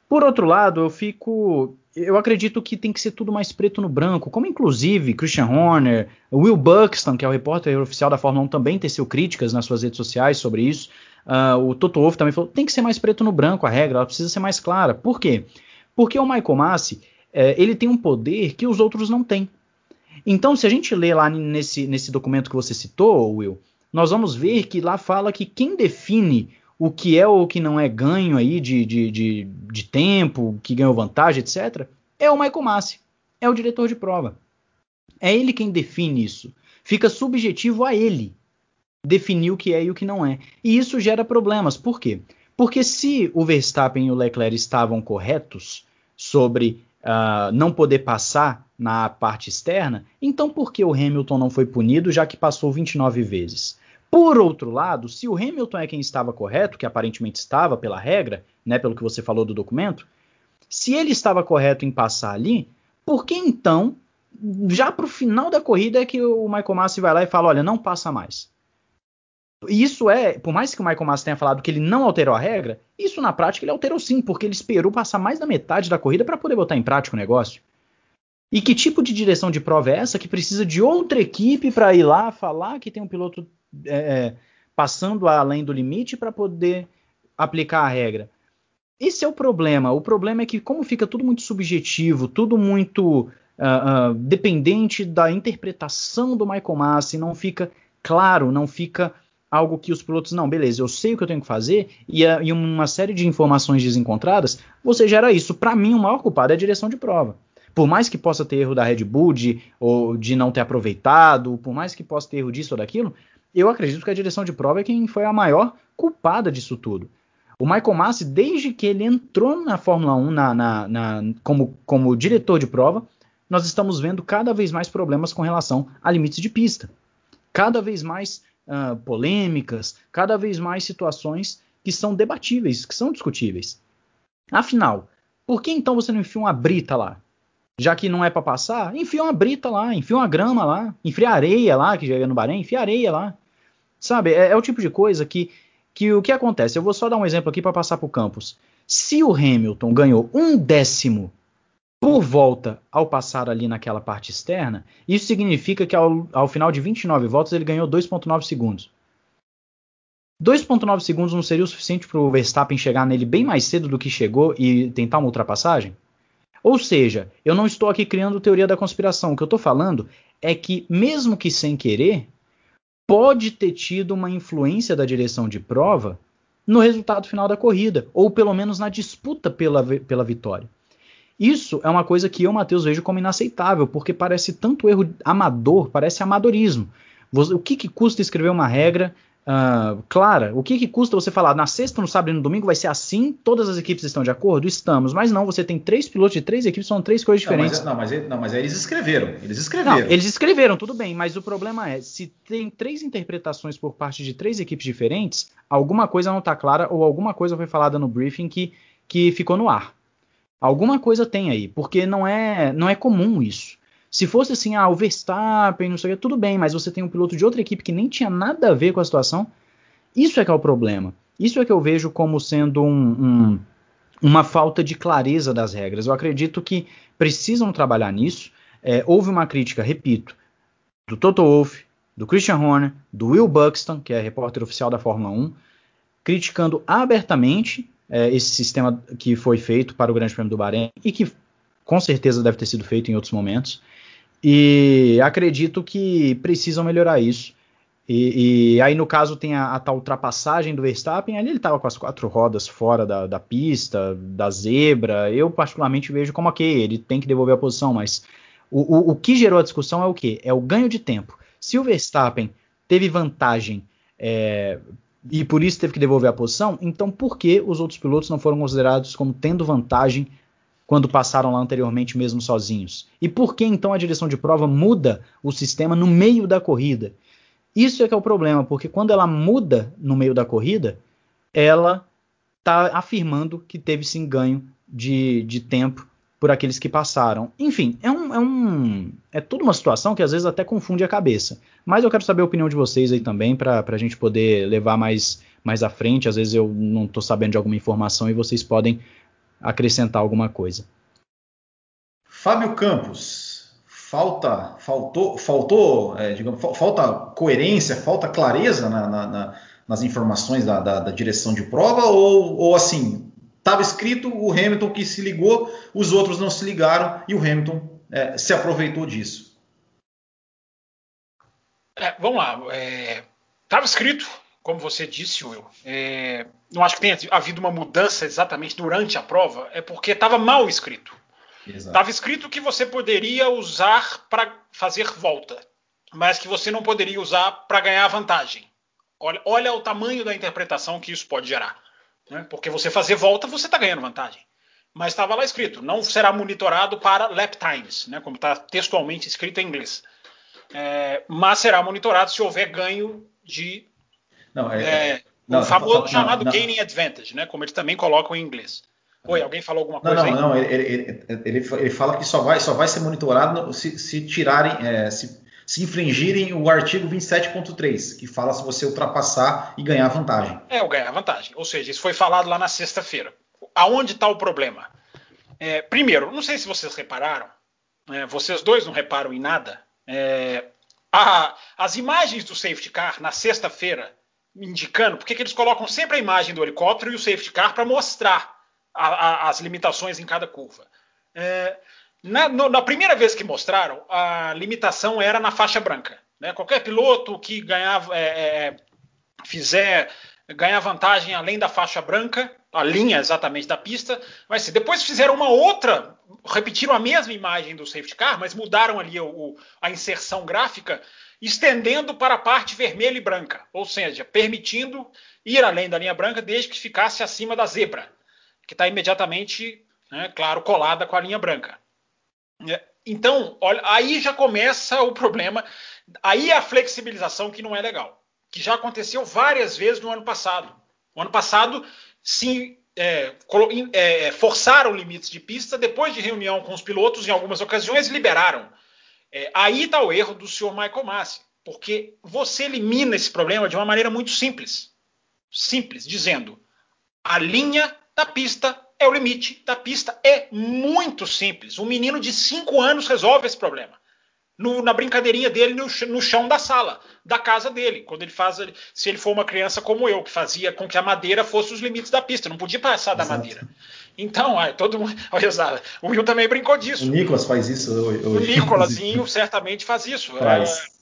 Por outro lado, eu fico. Eu acredito que tem que ser tudo mais preto no branco, como inclusive Christian Horner, Will Buxton, que é o repórter oficial da Fórmula 1, também teceu críticas nas suas redes sociais sobre isso. Uh, o Toto Wolff também falou: tem que ser mais preto no branco a regra, ela precisa ser mais clara. Por quê? Porque o Michael Massi é, ele tem um poder que os outros não têm. Então, se a gente lê lá nesse, nesse documento que você citou, Will, nós vamos ver que lá fala que quem define o que é ou o que não é ganho aí de, de, de, de tempo, que ganhou vantagem, etc., é o Michael Massi, é o diretor de prova. É ele quem define isso. Fica subjetivo a ele definir o que é e o que não é. E isso gera problemas. Por quê? Porque se o Verstappen e o Leclerc estavam corretos sobre uh, não poder passar na parte externa, então por que o Hamilton não foi punido, já que passou 29 vezes? Por outro lado, se o Hamilton é quem estava correto, que aparentemente estava pela regra, né, pelo que você falou do documento, se ele estava correto em passar ali, por que então, já para o final da corrida, é que o Michael Massi vai lá e fala: olha, não passa mais? Isso é, por mais que o Michael Massa tenha falado que ele não alterou a regra, isso na prática ele alterou sim, porque ele esperou passar mais da metade da corrida para poder botar em prática o negócio. E que tipo de direção de prova é essa que precisa de outra equipe para ir lá falar que tem um piloto é, é passando além do limite para poder aplicar a regra? Esse é o problema. O problema é que, como fica tudo muito subjetivo, tudo muito uh, uh, dependente da interpretação do Michael Massa, não fica claro, não fica algo que os pilotos, não, beleza, eu sei o que eu tenho que fazer, e, a, e uma série de informações desencontradas, você gera isso. Para mim, o maior culpado é a direção de prova. Por mais que possa ter erro da Red Bull de, ou de não ter aproveitado, por mais que possa ter erro disso ou daquilo, eu acredito que a direção de prova é quem foi a maior culpada disso tudo. O Michael Massi, desde que ele entrou na Fórmula 1 na, na, na, como, como diretor de prova, nós estamos vendo cada vez mais problemas com relação a limites de pista. Cada vez mais uh, polêmicas, cada vez mais situações que são debatíveis, que são discutíveis. Afinal, por que então você não enfia uma brita lá? Já que não é para passar, enfia uma brita lá, enfia uma grama lá, enfia areia lá, que já é no Bahrein, enfia areia lá. Sabe, é, é, o tipo de coisa que, que o que acontece? Eu vou só dar um exemplo aqui para passar para o campus. Se o Hamilton ganhou um décimo por volta ao passar ali naquela parte externa, isso significa que ao, ao final de 29 voltas ele ganhou 2,9 segundos. 2,9 segundos não seria o suficiente para o Verstappen chegar nele bem mais cedo do que chegou e tentar uma ultrapassagem? Ou seja, eu não estou aqui criando teoria da conspiração. O que eu estou falando é que, mesmo que sem querer, pode ter tido uma influência da direção de prova no resultado final da corrida, ou pelo menos na disputa pela, pela vitória. Isso é uma coisa que eu, Matheus, vejo como inaceitável, porque parece tanto erro amador, parece amadorismo. O que, que custa escrever uma regra uh, clara? O que, que custa você falar na sexta, no sábado e no domingo vai ser assim? Todas as equipes estão de acordo? Estamos. Mas não, você tem três pilotos de três equipes, são três coisas diferentes. Não, mas, é, não, mas, não, mas eles escreveram. Eles escreveram. Não, eles escreveram, tudo bem. Mas o problema é, se tem três interpretações por parte de três equipes diferentes, alguma coisa não está clara ou alguma coisa foi falada no briefing que, que ficou no ar. Alguma coisa tem aí, porque não é, não é comum isso. Se fosse assim, ah, o Verstappen, não sei o que, tudo bem, mas você tem um piloto de outra equipe que nem tinha nada a ver com a situação. Isso é que é o problema. Isso é que eu vejo como sendo um, um, uma falta de clareza das regras. Eu acredito que precisam trabalhar nisso. É, houve uma crítica, repito, do Toto Wolff, do Christian Horner, do Will Buxton, que é repórter oficial da Fórmula 1, criticando abertamente é, esse sistema que foi feito para o Grande Prêmio do Bahrein e que com certeza deve ter sido feito em outros momentos. E acredito que precisam melhorar isso. E, e aí, no caso, tem a, a, tal ultrapassagem do Verstappen. Ali ele estava com as quatro rodas fora da, da, pista, da zebra. Eu, particularmente, vejo como ok, ele tem que devolver a posição, mas o, o, o que gerou a discussão é o que? É o ganho de tempo. Se o Verstappen teve vantagem é, e por isso teve que devolver a posição, então por que os outros pilotos não foram considerados como tendo vantagem quando passaram lá anteriormente mesmo sozinhos? E por que então a direção de prova muda o sistema no meio da corrida? Isso é que é o problema, porque quando ela muda no meio da corrida, ela está afirmando que teve sim ganho de, de tempo por aqueles que passaram. Enfim, é um, é um é toda uma situação que às vezes até confunde a cabeça. Mas eu quero saber a opinião de vocês aí também para a gente poder levar mais mais à frente. Às vezes eu não estou sabendo de alguma informação e vocês podem acrescentar alguma coisa. Fábio Campos, falta, faltou, faltou, é, digamos, falta coerência, falta clareza na, na, na, nas informações da, da, da, direção de prova ou, ou assim estava escrito o Hamilton que se ligou, os outros não se ligaram e o Hamilton é, se aproveitou disso? É, vamos lá, estava é, escrito, como você disse, Will. É, não acho que tenha havido uma mudança exatamente durante a prova, é porque estava mal escrito. Estava escrito que você poderia usar para fazer volta, mas que você não poderia usar para ganhar vantagem. Olha, olha, o tamanho da interpretação que isso pode gerar. Né? Porque você fazer volta, você está ganhando vantagem. Mas estava lá escrito, não será monitorado para lap times, né? como está textualmente escrito em inglês. É, mas será monitorado se houver ganho de. Não, é, é, não, o famoso chamado não, gaining advantage, né? como eles também colocam em inglês. Oi, alguém falou alguma coisa? Não, não, não. Ele, ele, ele, ele, fala que só vai, só vai ser monitorado se, se tirarem, é, se, se infringirem o artigo 27.3, que fala se você ultrapassar e ganhar vantagem. É, o ganhar vantagem. Ou seja, isso foi falado lá na sexta-feira. Aonde está o problema? É, primeiro, não sei se vocês repararam, é, vocês dois não reparam em nada. É, a, as imagens do safety car na sexta-feira indicando, porque que eles colocam sempre a imagem do helicóptero e o safety car para mostrar a, a, as limitações em cada curva. É, na, no, na, primeira vez que mostraram, a limitação era na faixa branca. Né? Qualquer piloto que ganhava, é, é, fizer ganhar vantagem além da faixa branca, a linha exatamente da pista, vai ser. Depois fizeram uma outra, repetiram a mesma imagem do safety car, mas mudaram ali o, a inserção gráfica, estendendo para a parte vermelha e branca, ou seja, permitindo ir além da linha branca desde que ficasse acima da zebra que está imediatamente, né, claro, colada com a linha branca. É, então, olha, aí já começa o problema. Aí é a flexibilização que não é legal, que já aconteceu várias vezes no ano passado. No ano passado, sim, é, é, forçaram limites de pista, depois de reunião com os pilotos, em algumas ocasiões, liberaram. É, aí está o erro do senhor Michael Massi, porque você elimina esse problema de uma maneira muito simples. Simples, dizendo a linha da pista é o limite da pista. É muito simples. Um menino de 5 anos resolve esse problema. No, na brincadeirinha dele no, no, chão da sala, da casa dele. Quando ele faz, se ele for uma criança como eu, que fazia com que a madeira fosse os limites da pista, não podia passar da Exato. madeira. Então, ai, todo mundo. Olha, o Will também brincou disso. O Nicolas faz isso. Eu, eu... O Nicolasinho certamente faz isso. Faz. É,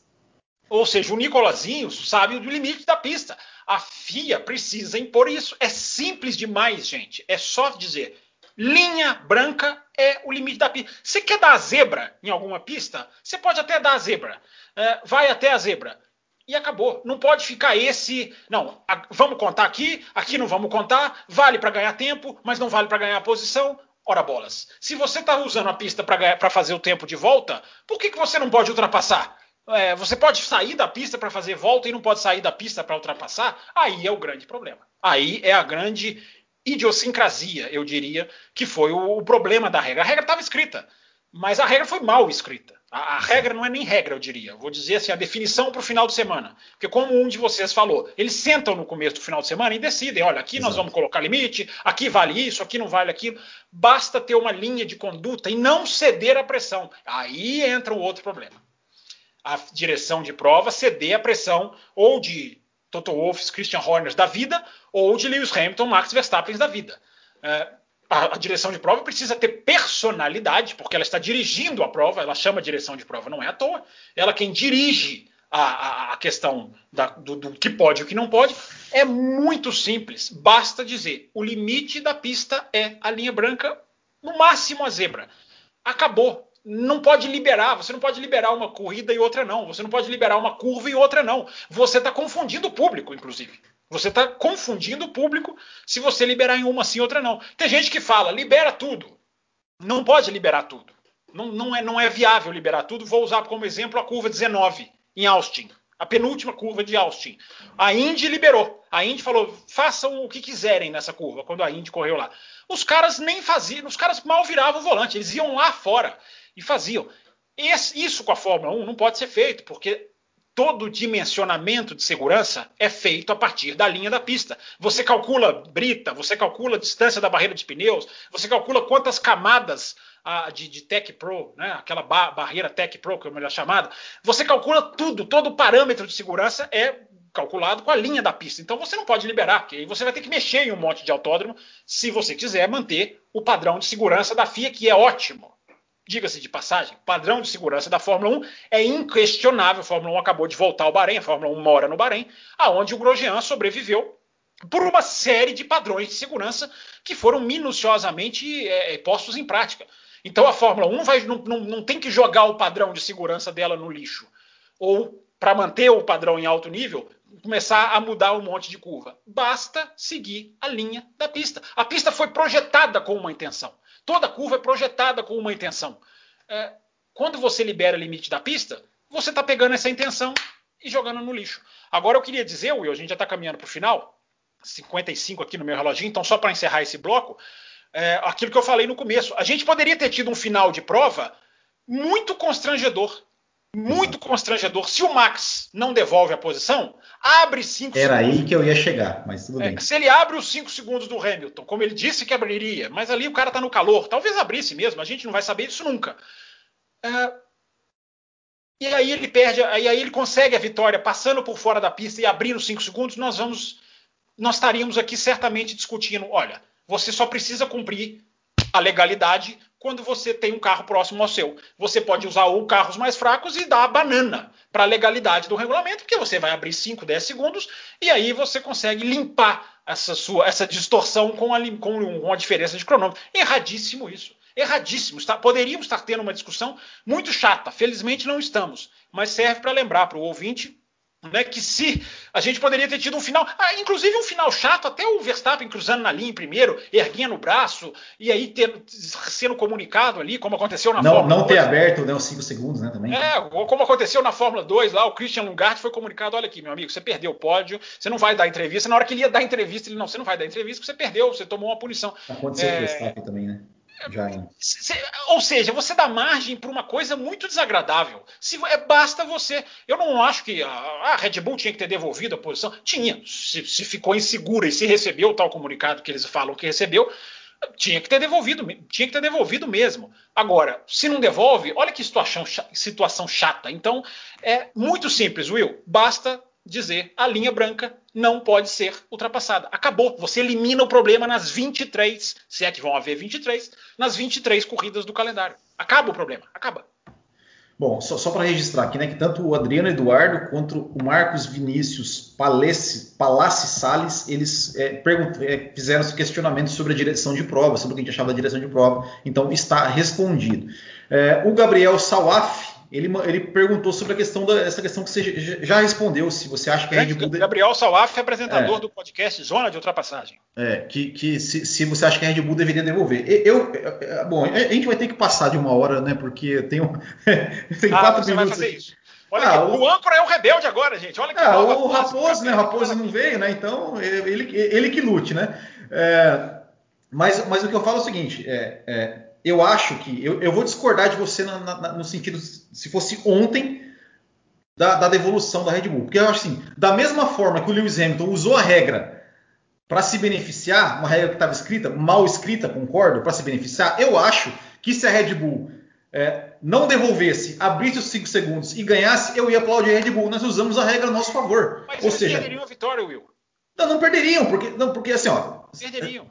ou seja, o Nicolasinho sabe do limite da pista. A FIA precisa impor isso. É simples demais, gente. É só dizer: linha branca é o limite da pista. Você quer dar a zebra em alguma pista? Você pode até dar a zebra. É, vai até a zebra. E acabou. Não pode ficar esse. Não, a, vamos contar aqui, aqui não vamos contar. Vale para ganhar tempo, mas não vale para ganhar posição. Ora bolas. Se você está usando a pista para fazer o tempo de volta, por que, que você não pode ultrapassar? É, você pode sair da pista para fazer volta e não pode sair da pista para ultrapassar, aí é o grande problema. Aí é a grande idiosincrasia, eu diria, que foi o, o problema da regra. A regra estava escrita, mas a regra foi mal escrita. A, a, regra não é nem regra, eu diria. Vou dizer assim, a definição para o final de semana. Porque como um de vocês falou, eles sentam no começo do final de semana e decidem, olha, aqui Exato. nós vamos colocar limite, aqui vale isso, aqui não vale aquilo. Basta ter uma linha de conduta e não ceder à pressão. Aí entra o outro problema a direção de prova ceder a pressão ou de Toto Wolff, Christian Horner da vida, ou de Lewis Hamilton, Max Verstappen da vida. É, a, a, direção de prova precisa ter personalidade, porque ela está dirigindo a prova, ela chama direção de prova, não é à toa. Ela quem dirige a, a, a questão da, do, do que pode e o que não pode. É muito simples, basta dizer: o limite da pista é a linha branca, no máximo a zebra. Acabou não pode liberar, você não pode liberar uma corrida e outra não, você não pode liberar uma curva e outra não. Você está confundindo o público, inclusive. Você está confundindo o público se você liberar em uma sim outra não. Tem gente que fala, libera tudo. Não pode liberar tudo. Não, não, é, não é viável liberar tudo. Vou usar como exemplo a curva 19 em Austin. A penúltima curva de Austin. A Indy liberou. A Indy falou: façam o que quiserem nessa curva, quando a Indy correu lá. Os caras nem faziam, os caras mal viravam o volante, eles iam lá fora e faziam. Esse, isso com a Fórmula 1 não pode ser feito, porque todo dimensionamento de segurança é feito a partir da linha da pista. Você calcula brita, você calcula a distância da barreira de pneus, você calcula quantas camadas ah, de, de, Tech Pro, né? aquela ba barreira Tech Pro, que é melhor chamada. Você calcula tudo, todo parâmetro de segurança é calculado com a linha da pista. Então você não pode liberar, porque aí você vai ter que mexer em um monte de autódromo se você quiser manter o padrão de segurança da FIA, que é ótimo. Diga-se de passagem, padrão de segurança da Fórmula 1 é inquestionável. A Fórmula 1 acabou de voltar ao Bahrein, a Fórmula 1 mora no Bahrein, aonde o Grosjean sobreviveu por uma série de padrões de segurança que foram minuciosamente é, postos em prática. Então a Fórmula 1 vai, não, não, não tem que jogar o padrão de segurança dela no lixo. Ou, para manter o padrão em alto nível, começar a mudar um monte de curva. Basta seguir a linha da pista. A pista foi projetada com uma intenção. Toda curva é projetada com uma intenção. É, quando você libera o limite da pista, você está pegando essa intenção e jogando no lixo. Agora eu queria dizer, Will, a gente já está caminhando para o final, 55 aqui no meu reloginho, então só para encerrar esse bloco, é, aquilo que eu falei no começo. A gente poderia ter tido um final de prova muito constrangedor muito constrangedor. Se o Max não devolve a posição, abre 5 segundos. Era aí que eu ia chegar, mas tudo é, bem. Se ele abre os 5 segundos do Hamilton, como ele disse que abriria, mas ali o cara tá no calor, talvez abrisse mesmo, a gente não vai saber disso nunca. É, e aí ele perde, aí, aí ele consegue a vitória passando por fora da pista e abrindo 5 segundos, nós vamos. Nós estaríamos aqui certamente discutindo: olha, você só precisa cumprir a legalidade quando você tem um carro próximo ao seu. Você pode usar ou carros mais fracos e dar a banana para a legalidade do regulamento, porque você vai abrir 5, 10 segundos e aí você consegue limpar essa sua essa distorção com a, com, com a diferença de cronômetro. Erradíssimo isso. Erradíssimo. Está, poderíamos estar tendo uma discussão muito chata. Felizmente não estamos. Mas serve para lembrar para o ouvinte né, que se a gente poderia ter tido um final, ah, inclusive um final chato, até o Verstappen cruzando na linha em primeiro, erguendo o braço e aí ter, sendo comunicado ali, como aconteceu na não, Fórmula Não 2. ter aberto né, os 5 segundos, né, também. É, como aconteceu na Fórmula 2 lá, o Christian Lungard foi comunicado, olha aqui, meu amigo, você perdeu o pódio, você não vai dar entrevista, na hora que ele ia dar entrevista, ele, não, você não vai dar entrevista, porque você perdeu, você tomou uma punição. Aconteceu é... com o Verstappen também, né? Já Ou seja, você dá margem para uma coisa muito desagradável. Se é, basta você. Eu não acho que a, a, Red Bull tinha que ter devolvido a posição. Tinha. Se, se, ficou insegura e se recebeu o tal comunicado que eles falam que recebeu, tinha que ter devolvido. Tinha que ter devolvido mesmo. Agora, se não devolve, olha que situação, situação chata. Então, é muito simples, Will. Basta dizer a linha branca não pode ser ultrapassada. Acabou. Você elimina o problema nas 23, se é que vão haver 23, nas 23 corridas do calendário. Acaba o problema. Acaba. Bom, só, só para registrar aqui, né, que tanto o Adriano Eduardo quanto o Marcos Vinícius Palassi Salles, eles é, é, fizeram esse questionamento sobre a direção de prova, sobre o que a gente achava da direção de prova. Então está respondido. É, o Gabriel Salaf ele, ele perguntou sobre a questão da, essa questão que você já respondeu, se você acha que a Red Bull. Gabriel Salaf, apresentador é, do podcast Zona de Ultrapassagem. É, que, que se, se, você acha que a Red Bull deveria devolver. Eu, eu, bom, a gente vai ter que passar de uma hora, né? Porque tem, um, tem ah, quatro você minutos. Vai fazer isso. Olha ah, aqui, o, o âncora é o rebelde agora, gente. Olha que ah, o Raposo, né? O Raposo não veio, né? Então ele, ele que lute, né? É, mas, mas o que eu falo é o seguinte: é, é eu acho que. Eu, eu vou discordar de você na, na, no sentido, se fosse ontem, da, da, devolução da Red Bull. Porque eu acho assim, da mesma forma que o Lewis Hamilton usou a regra para se beneficiar, uma regra que estava escrita, mal escrita, concordo, para se beneficiar, eu acho que se a Red Bull é, não devolvesse, abrisse os 5 segundos e ganhasse, eu ia aplaudir a Red Bull. Nós usamos a regra a nosso favor. Mas Ou eles seja, perderiam a vitória, Will. Não, não perderiam, porque, não, porque assim, ó. Perderiam.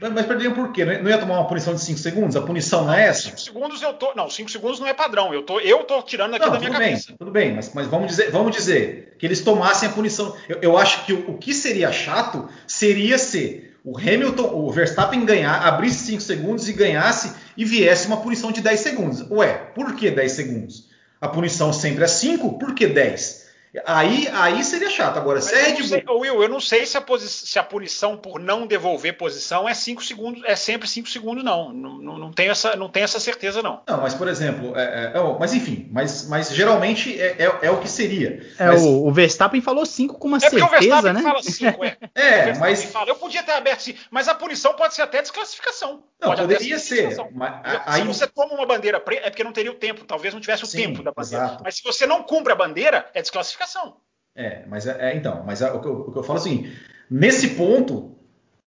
Mas perderiam por quê? Não ia tomar uma punição de 5 segundos? A punição não é essa? 5 segundos eu tô. Não, 5 segundos não é padrão. Eu tô, eu tô tirando aqui não, da minha tudo cabeça. Bem, tudo bem, mas, mas vamos, dizer, vamos dizer que eles tomassem a punição. Eu, eu acho que o, o, que seria chato seria se o Hamilton, o Verstappen ganhar, abrisse 5 segundos e ganhasse e viesse uma punição de 10 segundos. Ué, por que 10 segundos? A punição sempre é 5, por que 10? Aí, aí seria chato. Agora, Mas se é Red Bull. Will, eu não sei se a, se a, punição por não devolver posição é 5 segundos, é sempre 5 segundos, não. Não, não, não, tenho essa, não tenho essa certeza, não. Não, mas, por exemplo, é, é, é mas enfim, mas, mas geralmente é, é, é o que seria. É, mas... o, o, Verstappen falou 5 com uma certeza, o Verstappen né? fala 5, é. é, mas. Fala, eu podia ter aberto sim, mas a punição pode ser até desclassificação. Não, pode poderia ser. Mas, aí... Se você toma uma bandeira preta, é porque não teria o tempo, talvez não tivesse o sim, tempo da bandeira. Exato. Mas se você não cumpre a bandeira, é desclassificação classificação. É, mas é, é então, mas é, o, que eu, o, que eu, falo assim, nesse ponto,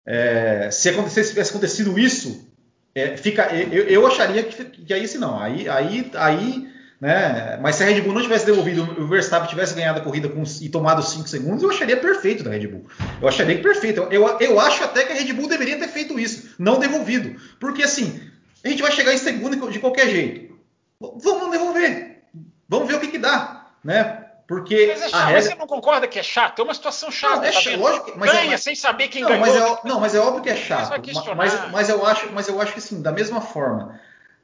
é, se, acontecesse, tivesse acontecido isso, é, fica, eu, eu, acharia que, que aí se não, aí, aí, aí, né? Mas se a Red Bull não tivesse devolvido, o Verstappen tivesse ganhado a corrida com, e tomado 5 segundos, eu acharia perfeito da Red Bull. Eu acharia perfeito. Eu, eu acho até que a Red Bull deveria ter feito isso, não devolvido, porque assim, a gente vai chegar em segundo de qualquer jeito. Vamos devolver, vamos ver o que, que dá, né? Porque mas, é chato, regra... você não concorda que é chato? É uma situação chata. Não, é tá chato, lógico, mas Ganha é, sem saber quem não, ganhou. Mas é, não, mas é óbvio que é chato. Mas, mas, eu acho, mas eu acho que sim, da mesma forma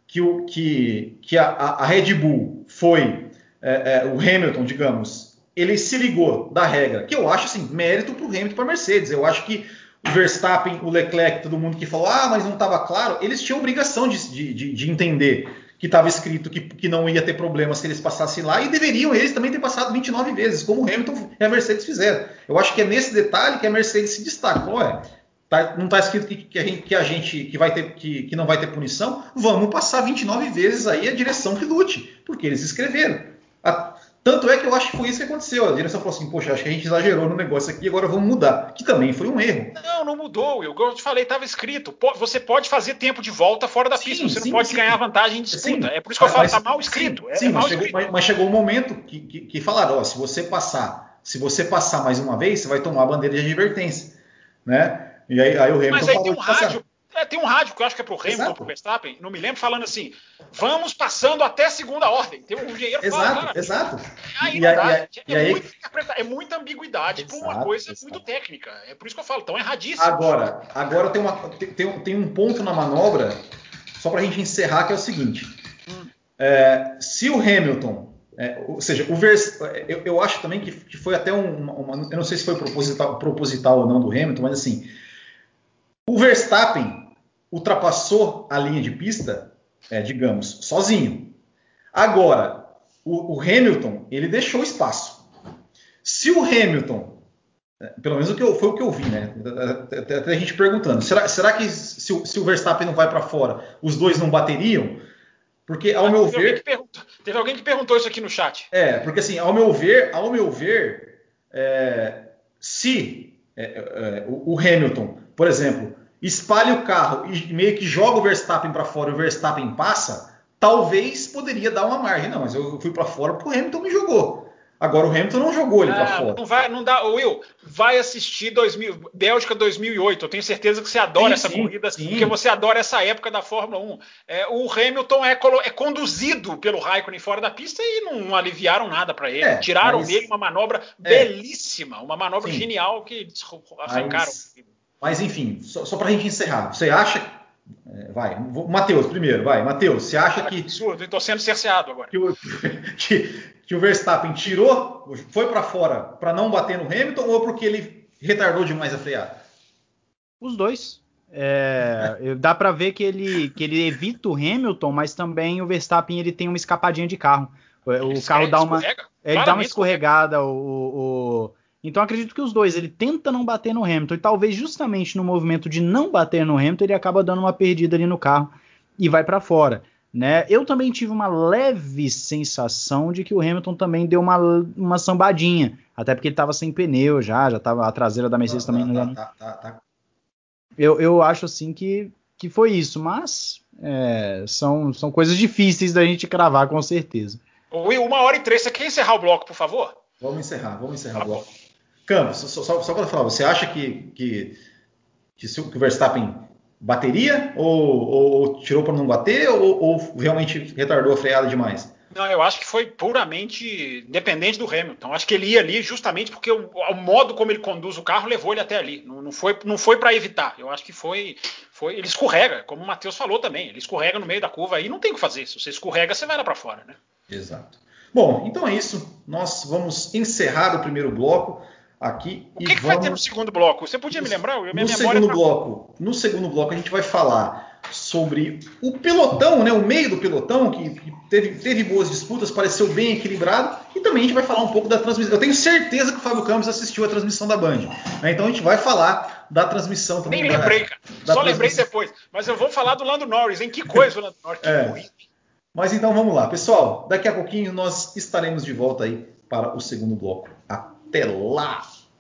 que, o, que, que a, a Red Bull foi é, é, o Hamilton, digamos, ele se ligou da regra, que eu acho assim, mérito para o Hamilton para a Mercedes. Eu acho que o Verstappen, o Leclerc, todo mundo que falou, ah, mas não estava claro, eles tinham obrigação de, de, de entender que estava escrito que, que, não ia ter problema se eles passassem lá, e deveriam eles também ter passado 29 vezes, como o Hamilton e a Mercedes fizeram. Eu acho que é nesse detalhe que a Mercedes se destaca. Ué, tá, não está escrito que, que, a gente, que, a gente, que, vai ter, que, que não vai ter punição, vamos passar 29 vezes aí a direção que lute, porque eles escreveram. A, tanto é que eu acho que foi isso que aconteceu. A direção falou assim: Poxa, acho que a gente exagerou no negócio aqui, agora vamos mudar. Que também foi um erro. Não, não mudou, Will. Como eu te falei, estava escrito. Você pode fazer tempo de volta fora da sim, pista, você sim, não pode sim. ganhar vantagem em disputa. É por isso que eu falo, está mal escrito. Sim, é, mas, mal chegou, escrito. Mas, mas, chegou um momento que, que, que falaram: ó, se você passar, se você passar mais uma vez, você vai tomar a bandeira de advertência. Né? E aí, aí o Hamilton mas aí tem um rádio é, tem um rádio que eu acho que é pro Hamilton ou pro Verstappen, não me lembro, falando assim: vamos passando até segunda ordem. Tem um engenheiro Exato, fala, cara, exato. Aí não dá. é, é, muita, é, muita ambiguidade exato, por uma coisa exato. muito técnica. É por isso que eu falo, é erradíssimo. Agora, agora tem, uma, tem, tem um ponto na manobra, só pra gente encerrar, que é o seguinte: hum. é, se o Hamilton. É, ou seja, o Vers, eu, eu, acho também que, que foi até um, uma, uma, Eu não sei se foi proposital, proposital ou não do Hamilton, mas assim. O Verstappen ultrapassou a linha de pista, é, digamos, sozinho. Agora, o, o, Hamilton, ele deixou espaço. Se o Hamilton, é, pelo menos o que eu, foi o que eu vi, né? Até, até a gente perguntando, será, será que se o, se o Verstappen não vai para fora, os dois não bateriam? Porque, ao meu teve ver. Alguém teve alguém que perguntou isso aqui no chat. É, porque assim, ao meu ver, ao meu ver, é, se é, é, o, o Hamilton, por exemplo, espalha o carro e meio que joga o Verstappen para fora e o Verstappen passa, talvez poderia dar uma margem. Não, mas eu fui para fora porque o Hamilton me jogou. Agora o Hamilton não jogou ele ah, para fora. Não vai, não dá. Will, vai assistir 2000, Bélgica 2008. Eu tenho certeza que você adora sim, essa sim, corrida, sim. porque você adora essa época da Fórmula 1. É, o Hamilton é, é, conduzido pelo Raikkonen fora da pista e não, não aliviaram nada para ele. É, Tiraram mas... dele uma manobra é. belíssima, uma manobra genial que arrancaram. Mas... Mas enfim, só, só para a gente encerrar. Você acha. É, vai, Matheus, primeiro, vai. Matheus, você acha que. Absurdo, estou sendo cerceado agora. Que o, que, que o Verstappen tirou, foi para fora para não bater no Hamilton ou porque ele retardou demais a freada? Os dois. É, dá para ver que ele, que ele evita o Hamilton, mas também o Verstappen ele tem uma escapadinha de carro. O, o carro dá uma, ele dá uma escorregada. O, o, então acredito que os dois, ele tenta não bater no Hamilton e talvez justamente no movimento de não bater no Hamilton ele acaba dando uma perdida ali no carro e vai para fora. Né? Eu também tive uma leve sensação de que o Hamilton também deu uma, uma sambadinha, até porque ele estava sem pneu já, já estava a traseira da Mercedes tá, também. Tá, tá, tá, tá, eu, eu acho assim que, que foi isso, mas é, são, são coisas difíceis da gente cravar com certeza. Will, uma hora e três, você quer encerrar o bloco, por favor? Vamos encerrar, vamos encerrar tá o bloco. Campos, só, só, só para falar, você acha que, que, que, que o Verstappen bateria ou, ou, ou tirou para não bater ou, ou, realmente retardou a freada demais? Não, eu acho que foi puramente dependente do Hamilton. Acho que ele ia ali justamente porque o, o modo como ele conduz o carro levou ele até ali. Não, não foi, não foi para evitar. Eu acho que foi, foi. Ele escorrega, como o Matheus falou também. Ele escorrega no meio da curva aí, não tem o que fazer. Se você escorrega, você vai lá para fora, né? Exato. Bom, então é isso. Nós vamos encerrar o primeiro bloco aqui. O que, que vamos... vai ter no segundo bloco? Você podia me lembrar? Minha no segundo tá... bloco, no segundo bloco a gente vai falar sobre o pelotão, né, o meio do pelotão que, teve, teve, boas disputas, pareceu bem equilibrado e também a gente vai falar um pouco da transmissão. Eu tenho certeza que o Fábio Campos assistiu a transmissão da Band, né, então a gente vai falar da transmissão também. Nem lembrei, cara. Só lembrei depois. Mas eu vou falar do Lando Norris, em que coisa o Lando Norris, que é. Mas então vamos lá, pessoal. Daqui a pouquinho nós estaremos de volta aí para o segundo bloco. Até lá!